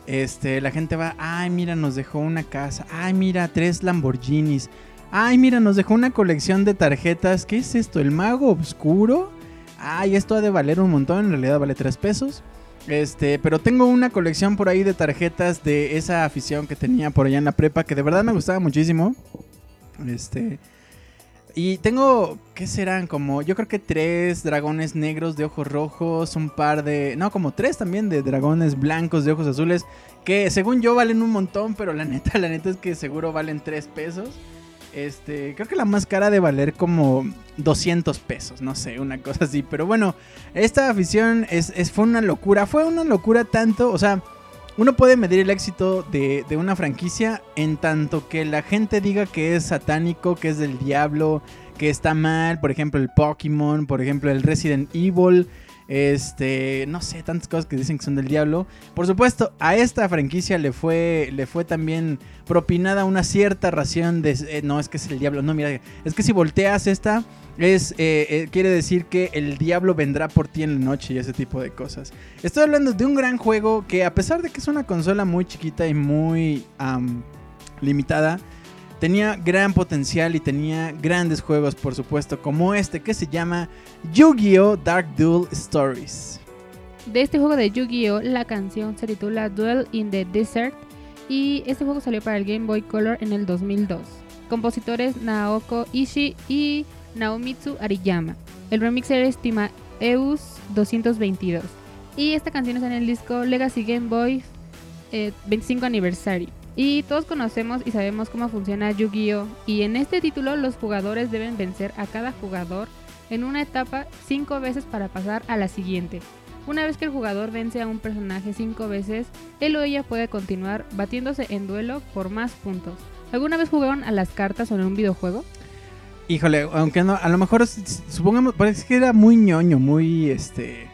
Este. La gente va. Ay, mira, nos dejó una casa. Ay, mira, tres Lamborghinis. Ay, mira, nos dejó una colección de tarjetas. ¿Qué es esto? ¿El mago oscuro? Ay, esto ha de valer un montón. En realidad vale tres pesos. Este, pero tengo una colección por ahí de tarjetas de esa afición que tenía por allá en la prepa que de verdad me gustaba muchísimo. Este, y tengo, ¿qué serán? Como, yo creo que tres dragones negros de ojos rojos, un par de, no, como tres también de dragones blancos de ojos azules, que según yo valen un montón, pero la neta, la neta es que seguro valen tres pesos. Este, creo que la más cara de valer como 200 pesos, no sé, una cosa así. Pero bueno, esta afición es, es, fue una locura. Fue una locura tanto, o sea, uno puede medir el éxito de, de, una franquicia en tanto que la gente diga que es satánico, que es del diablo, que está mal. Por ejemplo, el Pokémon, por ejemplo, el Resident Evil. Este, no sé, tantas cosas que dicen que son del diablo. Por supuesto, a esta franquicia le fue, le fue también propinada una cierta ración de... Eh, no, es que es el diablo, no, mira, es que si volteas esta, es, eh, eh, quiere decir que el diablo vendrá por ti en la noche y ese tipo de cosas. Estoy hablando de un gran juego que a pesar de que es una consola muy chiquita y muy limitada, tenía gran potencial y tenía grandes juegos, por supuesto, como este que se llama Yu-Gi-Oh! Dark Duel Stories. De este juego de Yu-Gi-Oh! la canción se titula Duel in the Desert y este juego salió para el Game Boy Color en el 2002. Compositores Naoko Ishii y Naomitsu Ariyama. El remixer es Eus 222 y esta canción está en el disco Legacy Game Boy 25 eh, aniversario. Y todos conocemos y sabemos cómo funciona Yu-Gi-Oh! Y en este título los jugadores deben vencer a cada jugador en una etapa 5 veces para pasar a la siguiente. Una vez que el jugador vence a un personaje 5 veces, él o ella puede continuar batiéndose en duelo por más puntos. ¿Alguna vez jugaron a las cartas o en un videojuego? Híjole, aunque no, a lo mejor supongamos, parece que era muy ñoño, muy este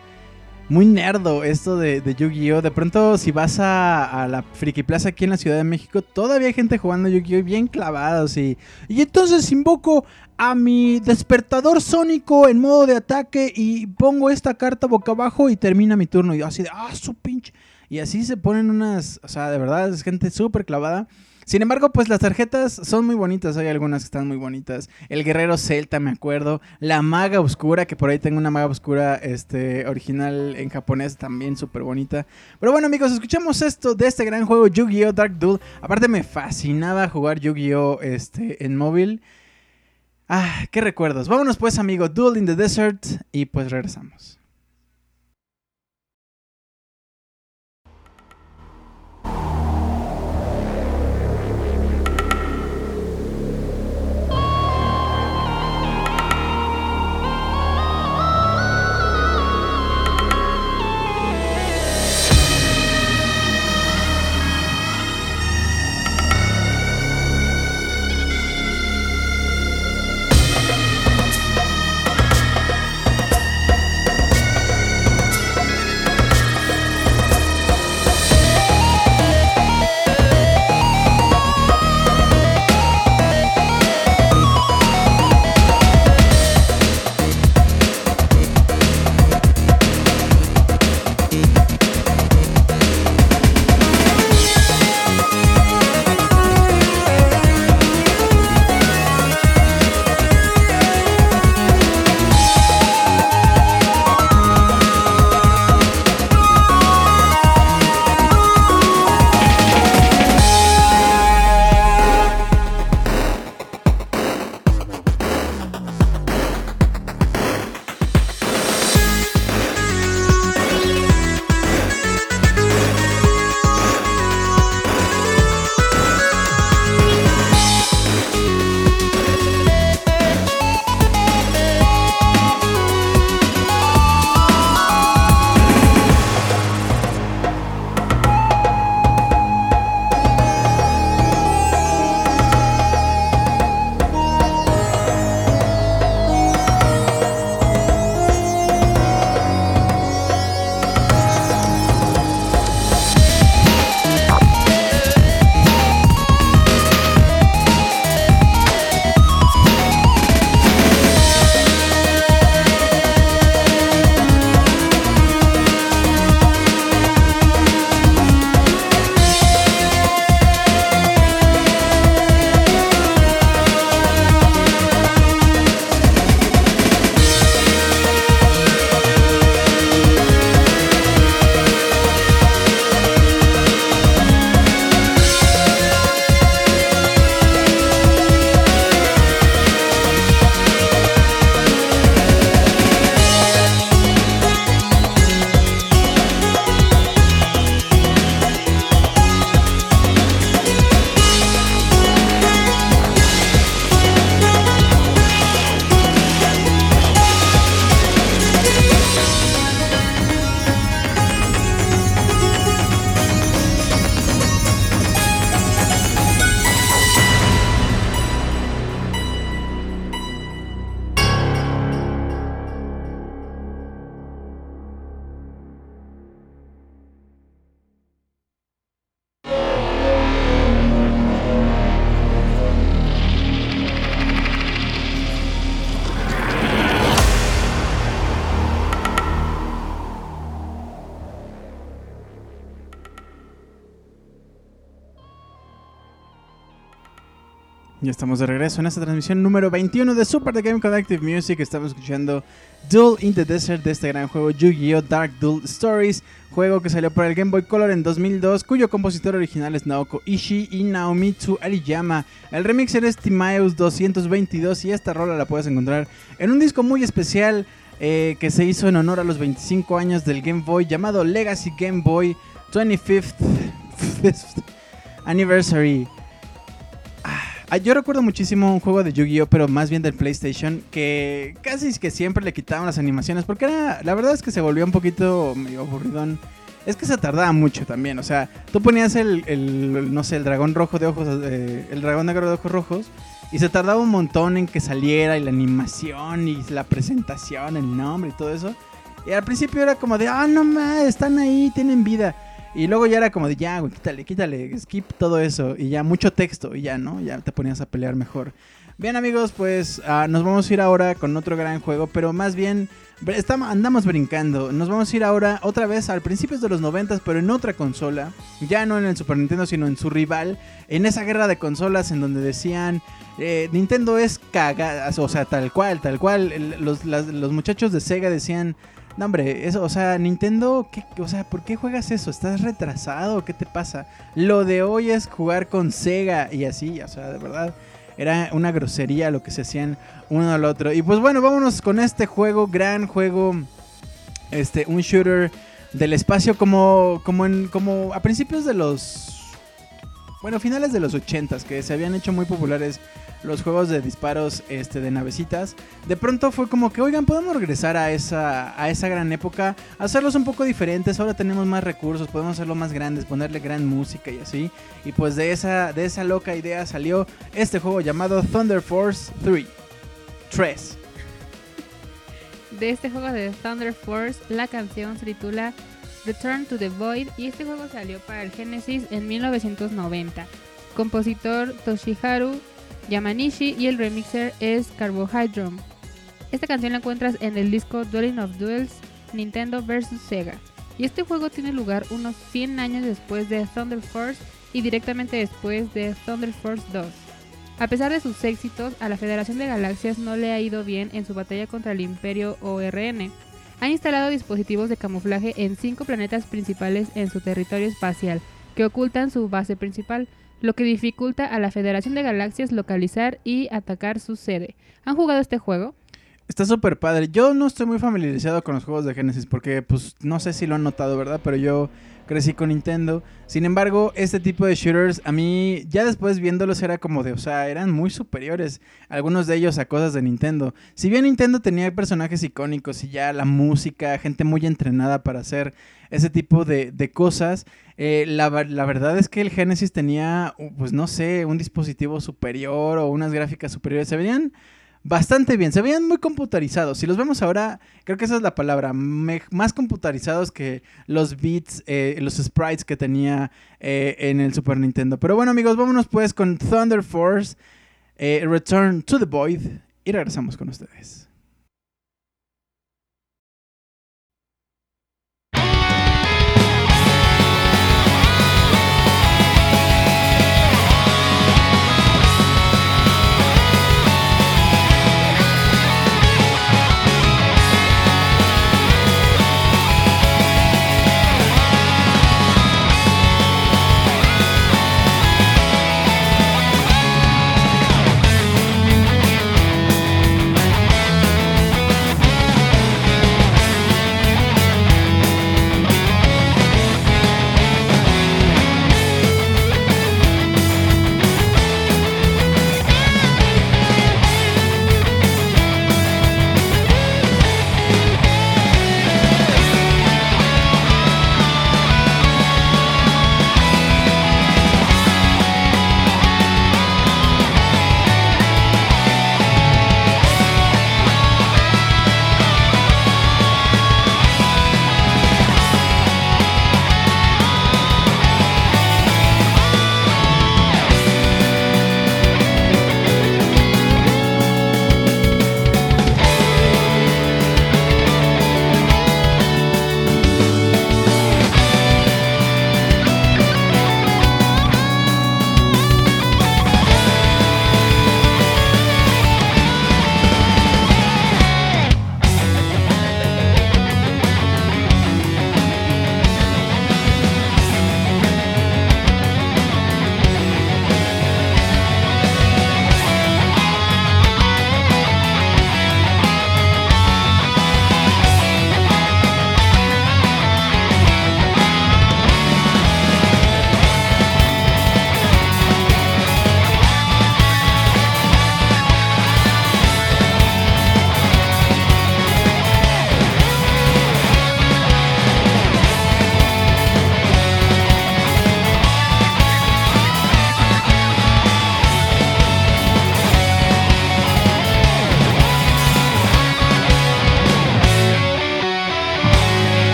muy nerdo esto de, de Yu-Gi-Oh! De pronto, si vas a, a, la Friki Plaza aquí en la Ciudad de México, todavía hay gente jugando Yu-Gi-Oh! bien clavados. Y, y entonces invoco a mi despertador sónico en modo de ataque y pongo esta carta boca abajo y termina mi turno. Y así de, ah, su pinche. Y así se ponen unas, o sea, de verdad es gente súper clavada. Sin embargo, pues las tarjetas son muy bonitas, hay algunas que están muy bonitas. El guerrero celta, me acuerdo. La maga oscura, que por ahí tengo una maga oscura este, original en japonés, también súper bonita. Pero bueno, amigos, escuchamos esto de este gran juego Yu-Gi-Oh! Dark Duel. Aparte me fascinaba jugar Yu-Gi-Oh! Este, en móvil. Ah, qué recuerdos. Vámonos pues, amigo, Duel in the Desert y pues regresamos. En esta transmisión número 21 de Super The Game Collective Music. Estamos escuchando Duel in the Desert de este gran juego Yu-Gi-Oh! Dark Duel Stories, juego que salió para el Game Boy Color en 2002, cuyo compositor original es Naoko Ishii y Naomitsu Ariyama. El remixer es Timaeus 222 y esta rola la puedes encontrar en un disco muy especial eh, que se hizo en honor a los 25 años del Game Boy llamado Legacy Game Boy 25th Anniversary. Ah, yo recuerdo muchísimo un juego de Yu-Gi-Oh, pero más bien del PlayStation, que casi que siempre le quitaban las animaciones, porque era, la verdad es que se volvió un poquito medio aburridón. Es que se tardaba mucho también, o sea, tú ponías el, no sé, el dragón rojo de ojos, eh, el dragón negro de ojos rojos, y se tardaba un montón en que saliera, y la animación, y la presentación, el nombre y todo eso. Y al principio era como de, ah, no más, están ahí, tienen vida. Y luego ya era como de, ya, güey, quítale, quítale, skip todo eso. Y ya mucho texto y ya, ¿no? Ya te ponías a pelear mejor. Bien amigos, pues ah, nos vamos a ir ahora con otro gran juego, pero más bien estamos, andamos brincando. Nos vamos a ir ahora otra vez al principios de los 90, pero en otra consola. Ya no en el Super Nintendo, sino en su rival. En esa guerra de consolas en donde decían, eh, Nintendo es cagada, o sea, tal cual, tal cual. los, los muchachos de Sega decían... No, hombre, eso, o sea, Nintendo, ¿qué, o sea, ¿por qué juegas eso? ¿Estás retrasado? ¿Qué te pasa? Lo de hoy es jugar con Sega y así, o sea, de verdad, era una grosería lo que se hacían uno al otro. Y pues bueno, vámonos con este juego, gran juego, este, un shooter del espacio como, como, en, como a principios de los, bueno, finales de los 80s, que se habían hecho muy populares los juegos de disparos este, de navecitas, de pronto fue como que, oigan, podemos regresar a esa, a esa gran época, hacerlos un poco diferentes, ahora tenemos más recursos, podemos hacerlo más grandes, ponerle gran música y así. Y pues de esa, de esa loca idea salió este juego llamado Thunder Force 3. 3. De este juego de Thunder Force, la canción se titula Return to the Void y este juego salió para el Genesis en 1990. Compositor Toshiharu Yamanishi y el remixer es Carbohydrum. Esta canción la encuentras en el disco Dueling of Duels Nintendo vs Sega. Y este juego tiene lugar unos 100 años después de Thunder Force y directamente después de Thunder Force 2. A pesar de sus éxitos, a la Federación de Galaxias no le ha ido bien en su batalla contra el Imperio ORN. Ha instalado dispositivos de camuflaje en cinco planetas principales en su territorio espacial, que ocultan su base principal, lo que dificulta a la Federación de Galaxias localizar y atacar su sede. ¿Han jugado este juego? Está súper padre. Yo no estoy muy familiarizado con los juegos de Genesis porque, pues, no sé si lo han notado, ¿verdad? Pero yo crecí con Nintendo. Sin embargo, este tipo de shooters, a mí, ya después viéndolos, era como de, o sea, eran muy superiores. Algunos de ellos a cosas de Nintendo. Si bien Nintendo tenía personajes icónicos y ya la música, gente muy entrenada para hacer ese tipo de, de cosas, eh, la, la verdad es que el Genesis tenía, pues, no sé, un dispositivo superior o unas gráficas superiores. Se veían bastante bien. Se veían muy computarizados. Si los vemos ahora, creo que esa es la palabra. más computarizados que los beats, eh, los sprites que tenía eh, en el Super Nintendo. Pero bueno, amigos, vámonos pues con Thunder Force, eh, Return to the Void. Y regresamos con ustedes.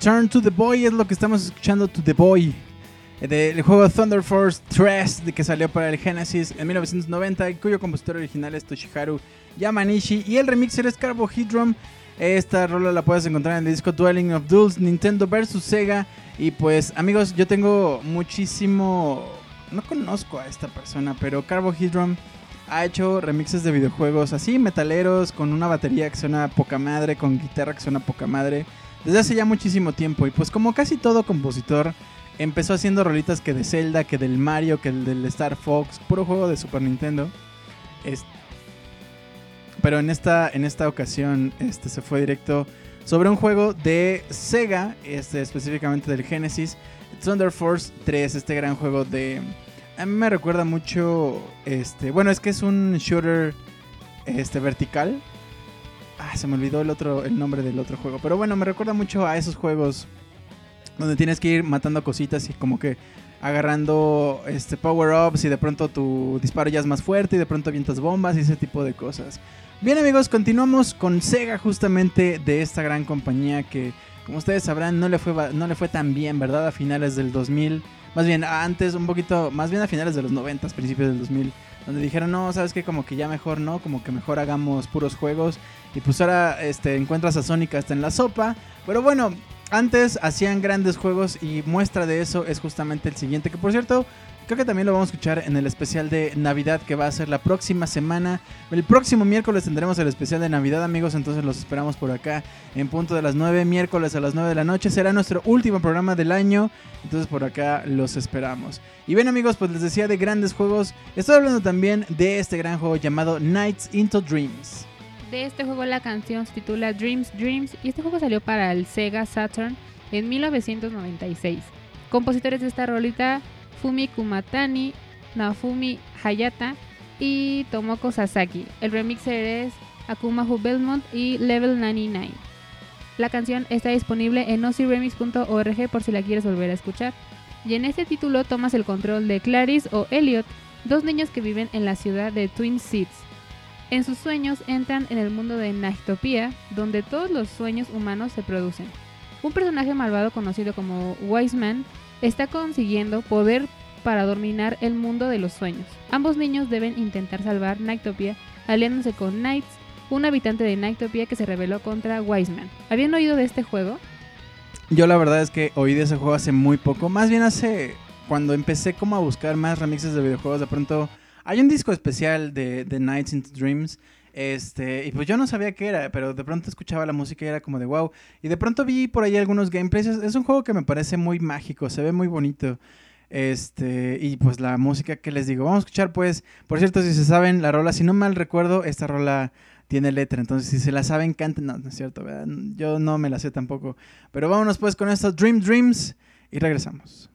Return to the Boy es lo que estamos escuchando, To the Boy. Del juego Thunder Force 3, de que salió para el Genesis en 1990, y cuyo compositor original es Toshiharu Yamanishi. Y el remixer es Carbohydrum. Esta rola la puedes encontrar en el disco Dwelling of Duels, Nintendo vs Sega. Y pues, amigos, yo tengo muchísimo. No conozco a esta persona, pero Carbohydrum ha hecho remixes de videojuegos así, metaleros, con una batería que suena poca madre, con guitarra que suena poca madre, desde hace ya muchísimo tiempo. Y pues, como casi todo compositor, empezó haciendo rolitas que de Zelda, que del Mario, que del Star Fox, puro juego de Super Nintendo. Pero en esta, en esta ocasión este, se fue directo sobre un juego de Sega, este, específicamente del Genesis, Thunder Force 3, este gran juego de... A mí me recuerda mucho, este, bueno, es que es un shooter este, vertical. Ah, se me olvidó el otro, el nombre del otro juego, pero bueno, me recuerda mucho a esos juegos donde tienes que ir matando cositas y como que agarrando este power ups y de pronto tu disparo ya es más fuerte y de pronto avientas bombas y ese tipo de cosas. Bien amigos, continuamos con Sega justamente de esta gran compañía que como ustedes sabrán no le fue no le fue tan bien, ¿verdad? A finales del 2000, más bien antes un poquito, más bien a finales de los 90, principios del 2000, donde dijeron, "No, sabes que como que ya mejor no, como que mejor hagamos puros juegos." Y pues ahora este encuentras a Sonic hasta en la sopa, pero bueno, antes hacían grandes juegos y muestra de eso es justamente el siguiente, que por cierto, creo que también lo vamos a escuchar en el especial de Navidad que va a ser la próxima semana. El próximo miércoles tendremos el especial de Navidad, amigos, entonces los esperamos por acá en punto de las 9, miércoles a las 9 de la noche. Será nuestro último programa del año, entonces por acá los esperamos. Y bien, amigos, pues les decía de grandes juegos, estoy hablando también de este gran juego llamado Nights into Dreams. De este juego la canción se titula Dreams Dreams y este juego salió para el Sega Saturn en 1996. Compositores de esta rolita Fumi Kumatani, Nafumi Hayata y Tomoko Sasaki. El remixer es Akumahu Belmont y Level 99. La canción está disponible en oziremix.org por si la quieres volver a escuchar. Y en este título tomas el control de Clarice o Elliot, dos niños que viven en la ciudad de Twin Seeds. En sus sueños entran en el mundo de Nightopia, donde todos los sueños humanos se producen. Un personaje malvado conocido como Wiseman está consiguiendo poder para dominar el mundo de los sueños. Ambos niños deben intentar salvar Nightopia aliándose con Knights, un habitante de Nightopia que se rebeló contra Wiseman. ¿Habían oído de este juego? Yo la verdad es que oí de ese juego hace muy poco, más bien hace cuando empecé como a buscar más remixes de videojuegos, de pronto hay un disco especial de, de Nights into Dreams. Este, y pues yo no sabía qué era, pero de pronto escuchaba la música y era como de wow. Y de pronto vi por ahí algunos gameplays. Es, un juego que me parece muy mágico, se ve muy bonito. Este, y pues la música que les digo, vamos a escuchar pues, por cierto, si se saben la rola, si no mal recuerdo, esta rola tiene letra, entonces si se la saben, canten, no, no es cierto, yo no me la sé tampoco. Pero vámonos pues con estos Dream Dreams y regresamos.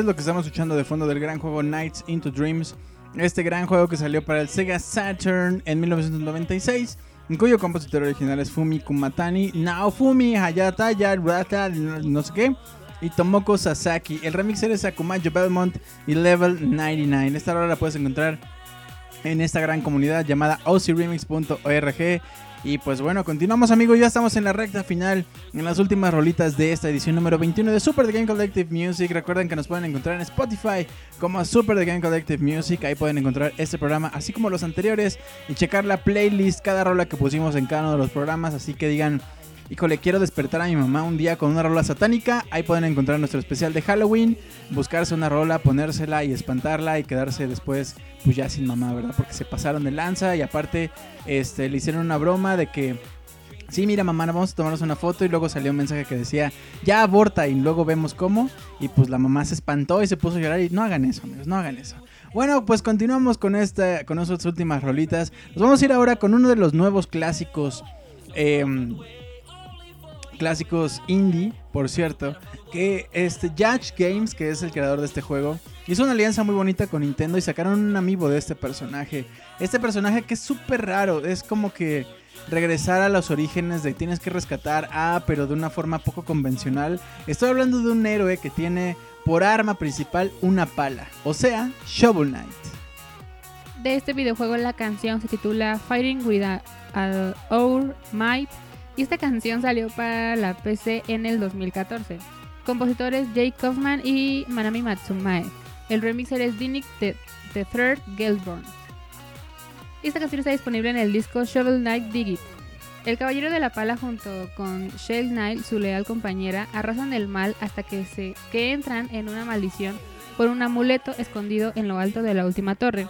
Es lo que estamos escuchando de fondo del gran juego Nights into Dreams. Este gran juego que salió para el Sega Saturn en 1996, en cuyo compositor original es Fumi Kumatani, Naofumi Hayata, Rata, no sé qué, y Tomoko Sasaki. El remixer es Akumayo Belmont y Level 99. Esta hora la puedes encontrar en esta gran comunidad llamada OCRemix.org. Y pues bueno, continuamos amigos, ya estamos en la recta final, en las últimas rolitas de esta edición número 21 de Super The Game Collective Music. Recuerden que nos pueden encontrar en Spotify como Super The Game Collective Music, ahí pueden encontrar este programa, así como los anteriores, y checar la playlist, cada rola que pusimos en cada uno de los programas, así que digan... Híjole, quiero despertar a mi mamá un día con una rola satánica. Ahí pueden encontrar nuestro especial de Halloween. Buscarse una rola, ponérsela y espantarla y quedarse después, pues ya sin mamá, ¿verdad? Porque se pasaron de lanza y aparte este, le hicieron una broma de que Sí, mira mamá, vamos a tomarnos una foto y luego salió un mensaje que decía, ya aborta y luego vemos cómo. Y pues la mamá se espantó y se puso a llorar y no hagan eso, amigos, no hagan eso. Bueno, pues continuamos con esta, con nuestras últimas rolitas. Nos vamos a ir ahora con uno de los nuevos clásicos, em, clásicos indie, por cierto, que este Judge Games, que es el creador de este juego, hizo una alianza muy bonita con Nintendo y sacaron un amiibo de este personaje. Este personaje que es súper raro, es como que regresar a los orígenes de tienes que rescatar a, pero de una forma poco convencional. Estoy hablando de un héroe que tiene por arma principal una pala, o sea, Shovel Knight. De este videojuego la canción se titula Fighting with Our Might esta canción salió para la PC en el 2014. Compositores Jake Kaufman y Manami Matsumae. El remixer es Dinik the, Third Gelborn. Esta canción está disponible en el disco Shovel Knight Dig It. El caballero de la pala junto con Shell Knight, su leal compañera, arrasan el mal hasta que, se, que entran en una maldición por un amuleto escondido en lo alto de la última torre.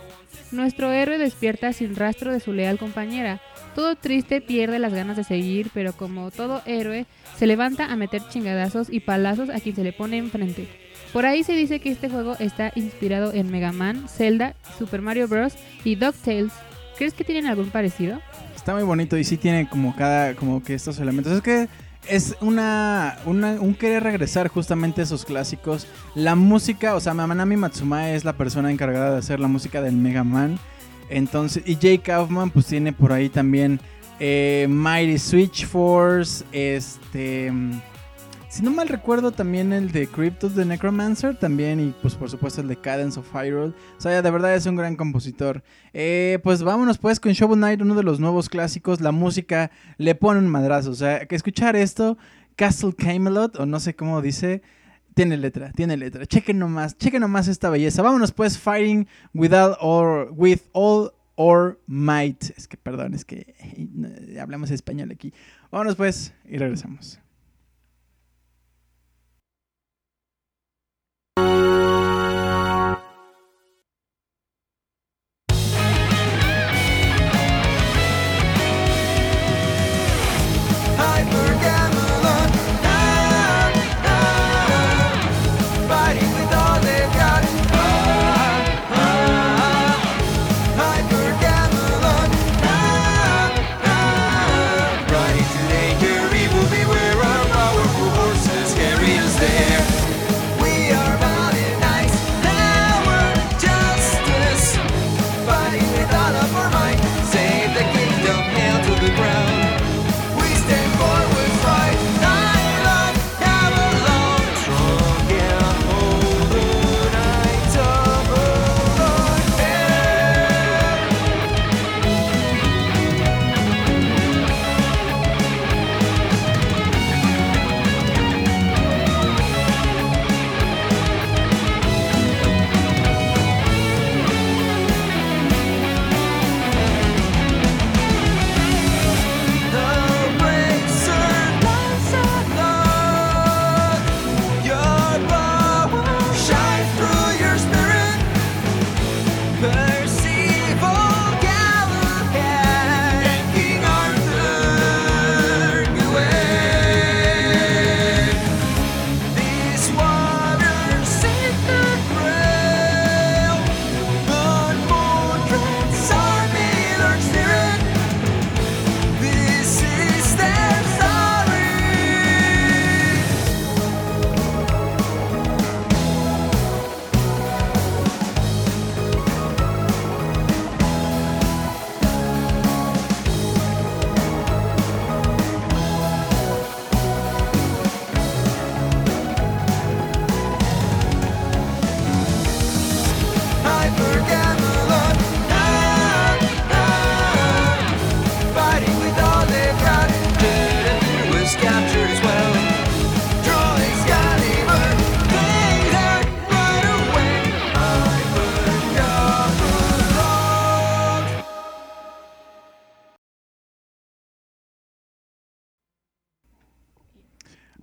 Nuestro héroe despierta sin rastro de su leal compañera. Todo triste pierde las ganas de seguir, pero como todo héroe, se levanta a meter chingadazos y palazos a quien se le pone enfrente. Por ahí se dice que este juego está inspirado en Mega Man, Zelda, Super Mario Bros. y DuckTales. ¿Crees que tienen algún parecido? Está muy bonito y sí tiene como cada, como que estos elementos. Es que es una, un querer regresar justamente a esos clásicos. La música, o sea, Manami Matsumae es la persona encargada de hacer la música del Mega Man. Entonces, y Jake Kaufman pues tiene por ahí también eh, Mighty Switch Force, este... mm, Si no mal recuerdo, también el de Cryptos the Necromancer, también, y pues por supuesto el de Cadence of Hyrule. O sea, de verdad es un gran compositor. Eh, pues vámonos pues con Shovel Knight, uno de los nuevos clásicos. La música le pone un madrazo. O sea, que escuchar esto, Castle Camelot, o no sé cómo dice, tiene letra, tiene letra. Chequen nomás, chequen nomás esta belleza. Vámonos pues, Fighting Without or With All or Might. Es que, perdón, es que eh, hablamos español aquí. Vámonos pues y regresamos.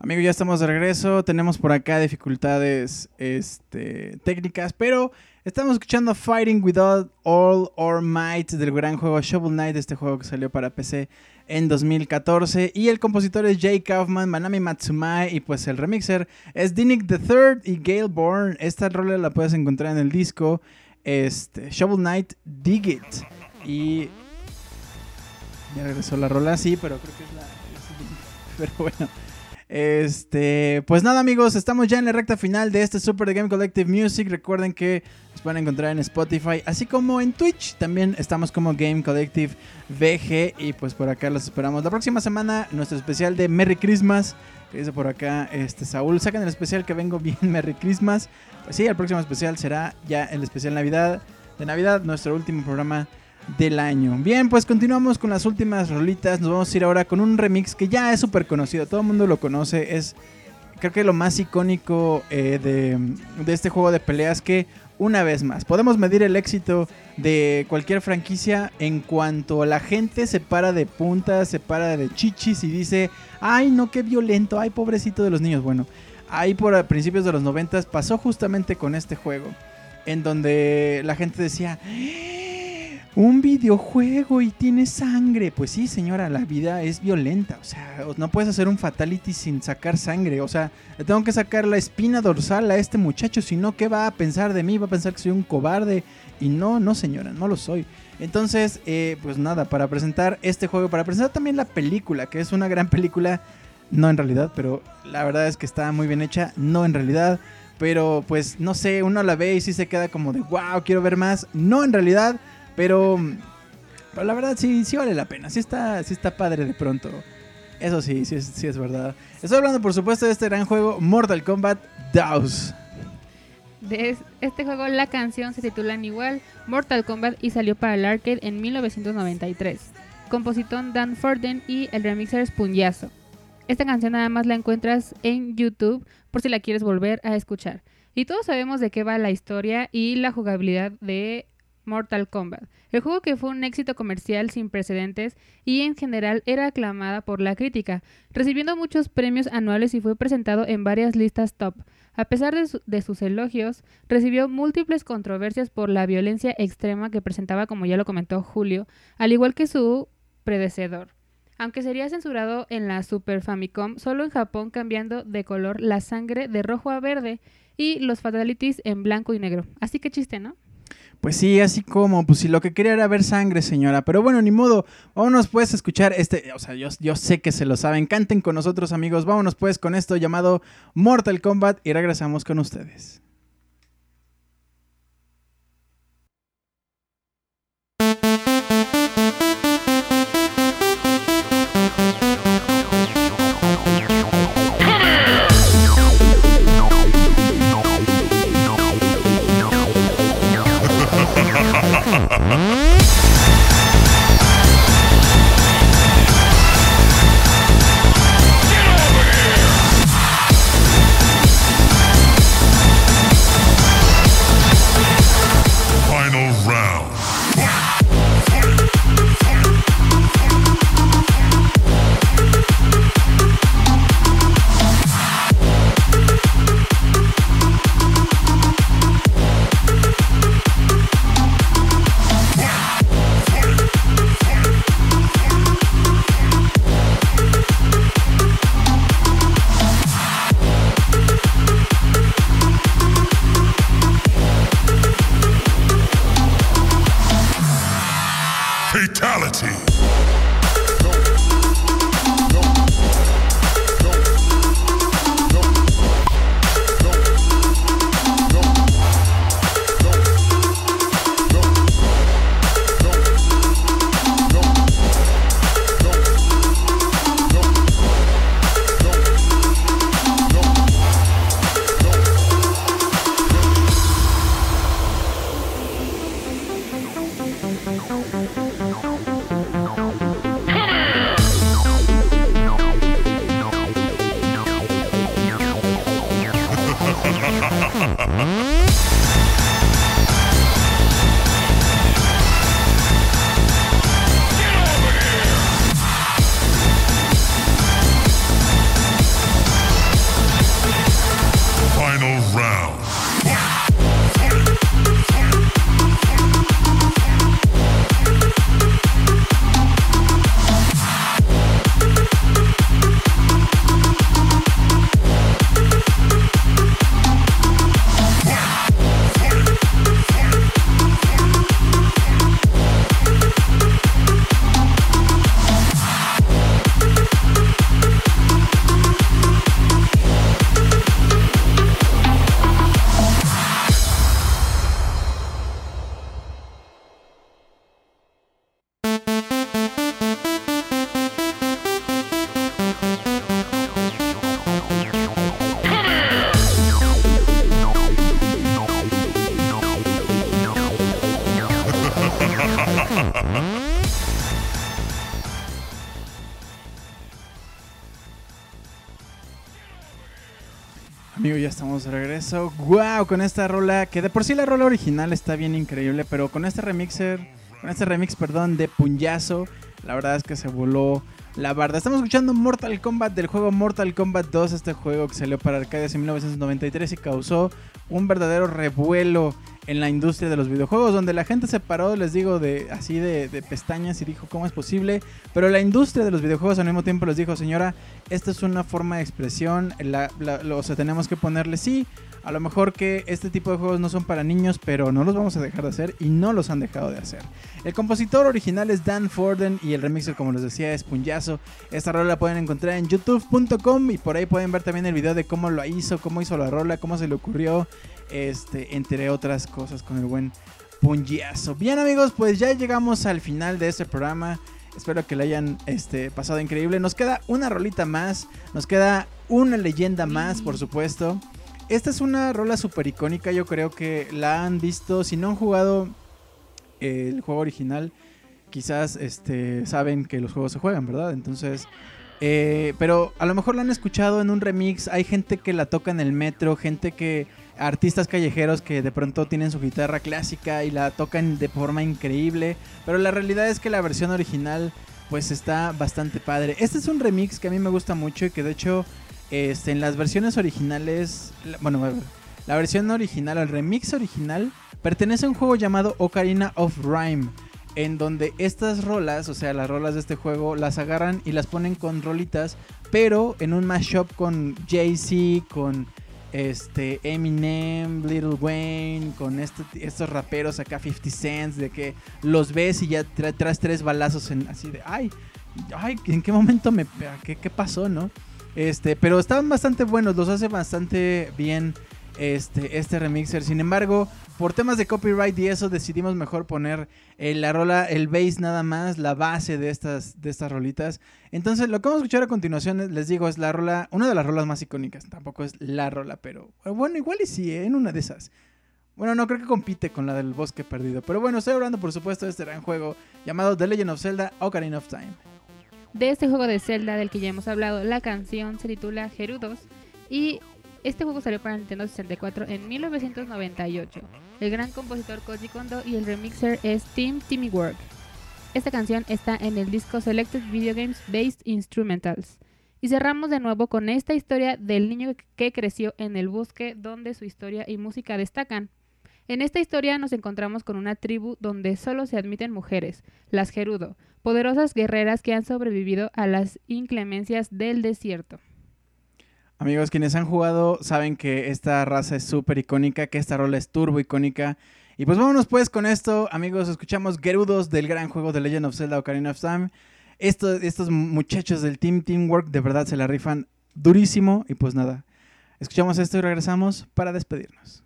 Amigos, ya estamos de regreso. Tenemos por acá dificultades este, técnicas, pero estamos escuchando Fighting Without All Our Might del gran juego Shovel Knight, este juego que salió para PC en 2014. Y el compositor es Jay Kaufman, Manami Matsumae y pues el remixer es Dinik III y Gail Bourne. Esta rola la puedes encontrar en el disco este, Shovel Knight Dig It. Y ya regresó la rola, sí, pero creo que es la... Pero bueno. Este, pues nada amigos, estamos ya en la recta final de este Super Game Collective Music. Recuerden que nos pueden encontrar en Spotify, así como en Twitch. También estamos como Game Collective VG y pues por acá los esperamos. La próxima semana nuestro especial de Merry Christmas. Que dice por acá este Saúl, sacan el especial que vengo bien Merry Christmas. Pues sí, el próximo especial será ya el especial Navidad de Navidad, nuestro último programa del año. Bien, pues continuamos con las últimas rolitas. Nos vamos a ir ahora con un remix que ya es súper conocido. Todo el mundo lo conoce. Es creo que lo más icónico eh, de, de este juego de peleas que una vez más podemos medir el éxito de cualquier franquicia en cuanto la gente se para de puntas, se para de chichis y dice, ay no, qué violento, ay pobrecito de los niños. Bueno, ahí por principios de los noventas pasó justamente con este juego, en donde la gente decía, un videojuego y tiene sangre. Pues sí, señora, la vida es violenta. O sea, no puedes hacer un fatality sin sacar sangre. O sea, le tengo que sacar la espina dorsal a este muchacho. Si no, ¿qué va a pensar de mí? Va a pensar que soy un cobarde. Y no, no, señora, no lo soy. Entonces, eh, pues nada, para presentar este juego, para presentar también la película, que es una gran película. No en realidad, pero la verdad es que está muy bien hecha. No en realidad. Pero pues no sé, uno la ve y sí se queda como de wow, quiero ver más. No en realidad. Pero, la verdad sí, sí vale la pena. Sí está, sí está padre de pronto Eso sí, sí es, verdad. Estoy hablando, por supuesto, de este gran juego Mortal Kombat 2. De es- este juego la canción se titula igual Mortal Kombat y salió para el arcade en 1993. Compositón Dan Forden y el remixer es Punyazo. Esta canción nada más la encuentras en YouTube por si la quieres volver a escuchar. Y todos sabemos de qué va la historia y la jugabilidad de Mortal Kombat. El juego que fue un éxito comercial sin precedentes y en general era aclamada por la crítica, recibiendo muchos premios anuales y fue presentado en varias listas top. A pesar de, su- de sus elogios, recibió múltiples controversias por la violencia extrema que presentaba, como ya lo comentó Julio, al igual que su predecedor. Aunque sería censurado en la Super Famicom, solo en Japón cambiando de color la sangre de rojo a verde y los fatalities en blanco y negro. Así que chiste, ¿no? Pues sí, así como, pues si lo que quería era ver sangre, señora. Pero bueno, ni modo. Vámonos pues a escuchar este. O sea, yo, yo sé que se lo saben. Canten con nosotros, amigos. Vámonos pues con esto llamado Mortal Kombat y regresamos con ustedes. ¡Wow! Con esta rola, que de por sí la rola original está bien increíble, pero con este remixer, con este remix, perdón, de Punyazo, la verdad es que se voló la barda. Estamos escuchando Mortal Kombat del juego Mortal Kombat 2, este juego que salió para arcades en 1993 y causó un verdadero revuelo en la industria de los videojuegos, donde la gente se paró, les digo, de así de, pestañas y dijo, ¿cómo es posible? Pero la industria de los videojuegos al mismo tiempo les dijo, señora, esta es una forma de expresión, la, o sea, tenemos que ponerle sí. A lo mejor que este tipo de juegos no son para niños, pero no los vamos a dejar de hacer y no los han dejado de hacer. El compositor original es Dan Forden y el remixer, como les decía, es Punyazo. Esta rola la pueden encontrar en youtube.com y por ahí pueden ver también el video de cómo lo hizo, cómo hizo la rola, cómo se le ocurrió, este, entre otras cosas con el buen Punyazo. Bien amigos, pues ya llegamos al final de este programa. Espero que le hayan este, pasado increíble. Nos queda una rolita más. Nos queda una leyenda más, por supuesto. Esta es una rola super icónica. Yo creo que la han visto. Si no han jugado el juego original, quizás este, saben que los juegos se juegan, ¿verdad? Entonces. eh, pero a lo mejor la han escuchado en un remix. Hay gente que la toca en el metro, gente que. Artistas callejeros que de pronto tienen su guitarra clásica y la tocan de forma increíble. Pero la realidad es que la versión original, pues está bastante padre. Este es un remix que a mí me gusta mucho y que de hecho, este, en las versiones originales. bueno, la versión original, el remix original, pertenece a un juego llamado Ocarina of Rhyme en donde estas rolas, o sea, las rolas de este juego, las agarran y las ponen con rolitas, pero en un mashup con Jay-Z, con este Eminem, Little Wayne, con este- estos raperos acá 50 Cents, de que los ves y ya tra- traes tres balazos en así de, ay, ay, ¿en qué momento me, qué, qué pasó, no? Este, pero estaban bastante buenos, los hace bastante bien este, este remixer. Sin embargo, por temas de copyright y eso decidimos mejor poner eh, la rola, el bass nada más, la base de estas, de estas rolitas. Entonces, lo que vamos a escuchar a continuación, eh, les digo, es la rola, una de las rolas más icónicas. Tampoco es la rola, pero eh, bueno, igual y sí, en una de esas. Bueno, no creo que compite con la del bosque perdido. Pero bueno, estoy hablando, por supuesto, de este gran juego llamado The Legend of Zelda Ocarina of Time. De este juego de Zelda del que ya hemos hablado, la canción se titula Gerudos y este juego salió para Nintendo 64 en 1998. El gran compositor Koji Kondo y el remixer es Tim Timmywork. Esta canción está en el disco Selected Video Games Based Instrumentals. Y cerramos de nuevo con esta historia del niño que creció en el bosque donde su historia y música destacan. En esta historia nos encontramos con una tribu donde solo se admiten mujeres, las Gerudo, poderosas guerreras que han sobrevivido a las inclemencias del desierto. Amigos, quienes han jugado saben que esta raza es súper icónica, que esta rola es turbo icónica. Y pues vámonos pues con esto, amigos, escuchamos Gerudos del gran juego de Legend of Zelda Ocarina of Time. Esto- estos muchachos del Team Teamwork de verdad se la rifan durísimo y pues nada, escuchamos esto y regresamos para despedirnos.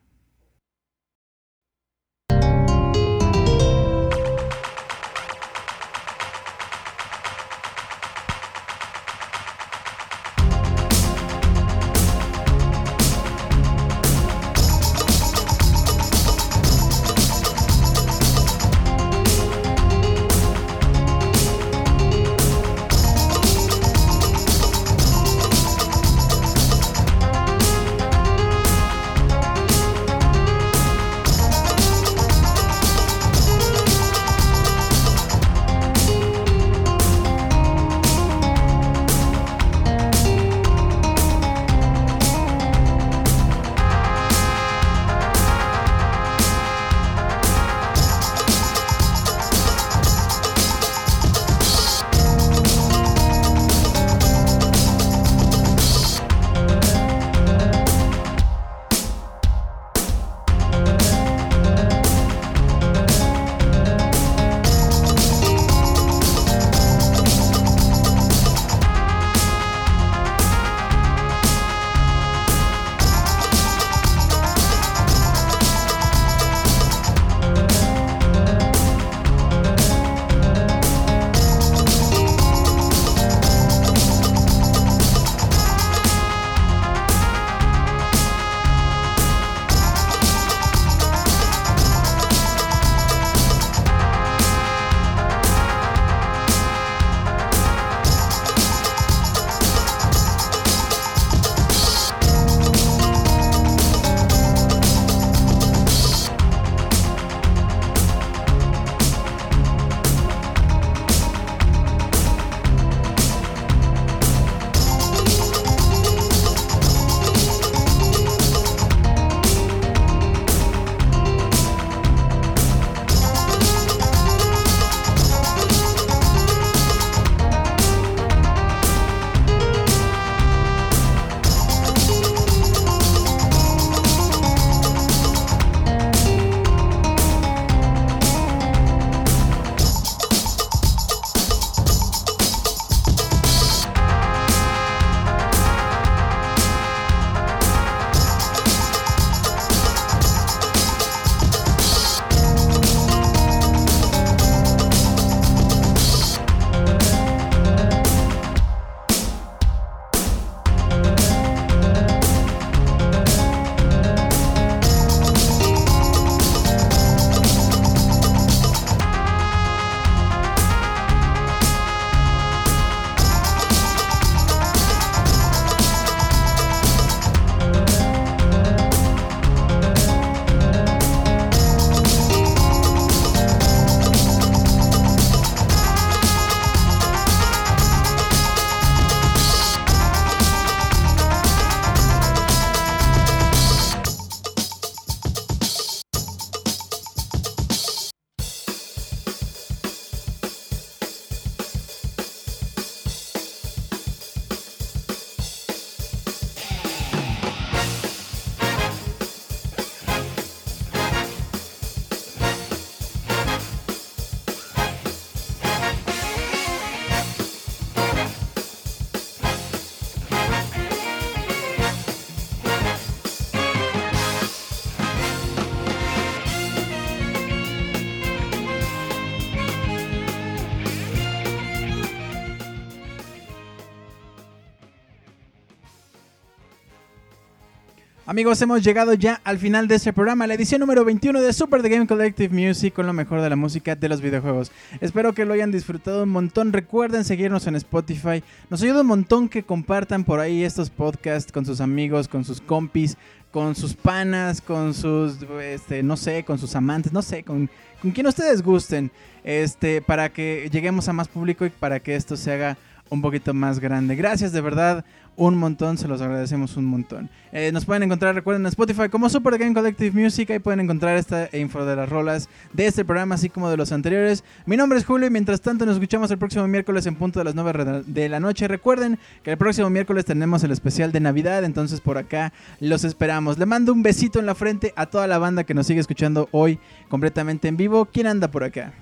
Amigos, hemos llegado ya al final de este programa, la edición número 21 de Super The Game Collective Music con lo mejor de la música de los videojuegos. Espero que lo hayan disfrutado un montón. Recuerden seguirnos en Spotify. Nos ayuda un montón que compartan por ahí estos podcasts con sus amigos, con sus compis, con sus panas, con sus, este, no sé, con sus amantes, no sé, con, con quien ustedes gusten, este, para que lleguemos a más público y para que esto se haga un poquito más grande. Gracias de verdad un montón, se los agradecemos un montón. Eh, nos pueden encontrar, recuerden, en Spotify como Super Game Collective Music, ahí pueden encontrar esta info de las rolas de este programa, así como de los anteriores. Mi nombre es Julio y mientras tanto nos escuchamos el próximo miércoles en punto de las 9 de la noche. Recuerden que el próximo miércoles tenemos el especial de Navidad, entonces por acá los esperamos. Le mando un besito en la frente a toda la banda que nos sigue escuchando hoy completamente en vivo. ¿Quién anda por acá?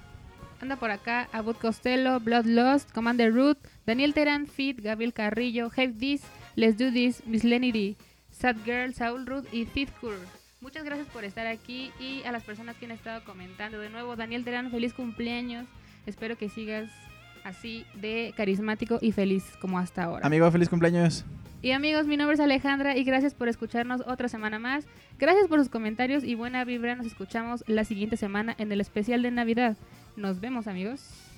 Anda por acá Abud Costello, Bloodlust, Commander Root, Daniel Terán, Fit, Gabriel Carrillo, Have This, Let's Do This, Miss Lenity, Sad Girl, Saul Root y Fit Kur. Muchas gracias por estar aquí y a las personas que han estado comentando. De nuevo, Daniel Terán, feliz cumpleaños. Espero que sigas así de carismático y feliz como hasta ahora. Amigo, feliz cumpleaños. Y amigos, mi nombre es Alejandra y gracias por escucharnos otra semana más. Gracias por sus comentarios y buena vibra. Nos escuchamos la siguiente semana en el especial de Navidad. Nos vemos amigos.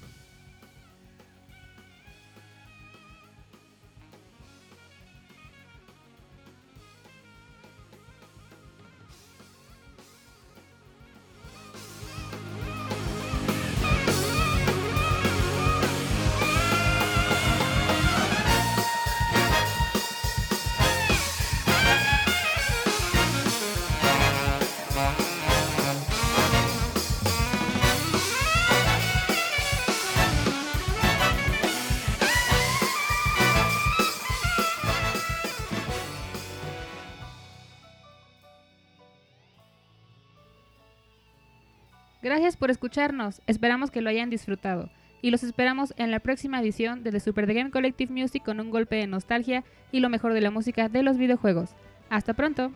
Gracias por escucharnos, esperamos que lo hayan disfrutado. Y los esperamos en la próxima edición de The Super The Game Collective Music con un golpe de nostalgia y lo mejor de la música de los videojuegos. Hasta pronto.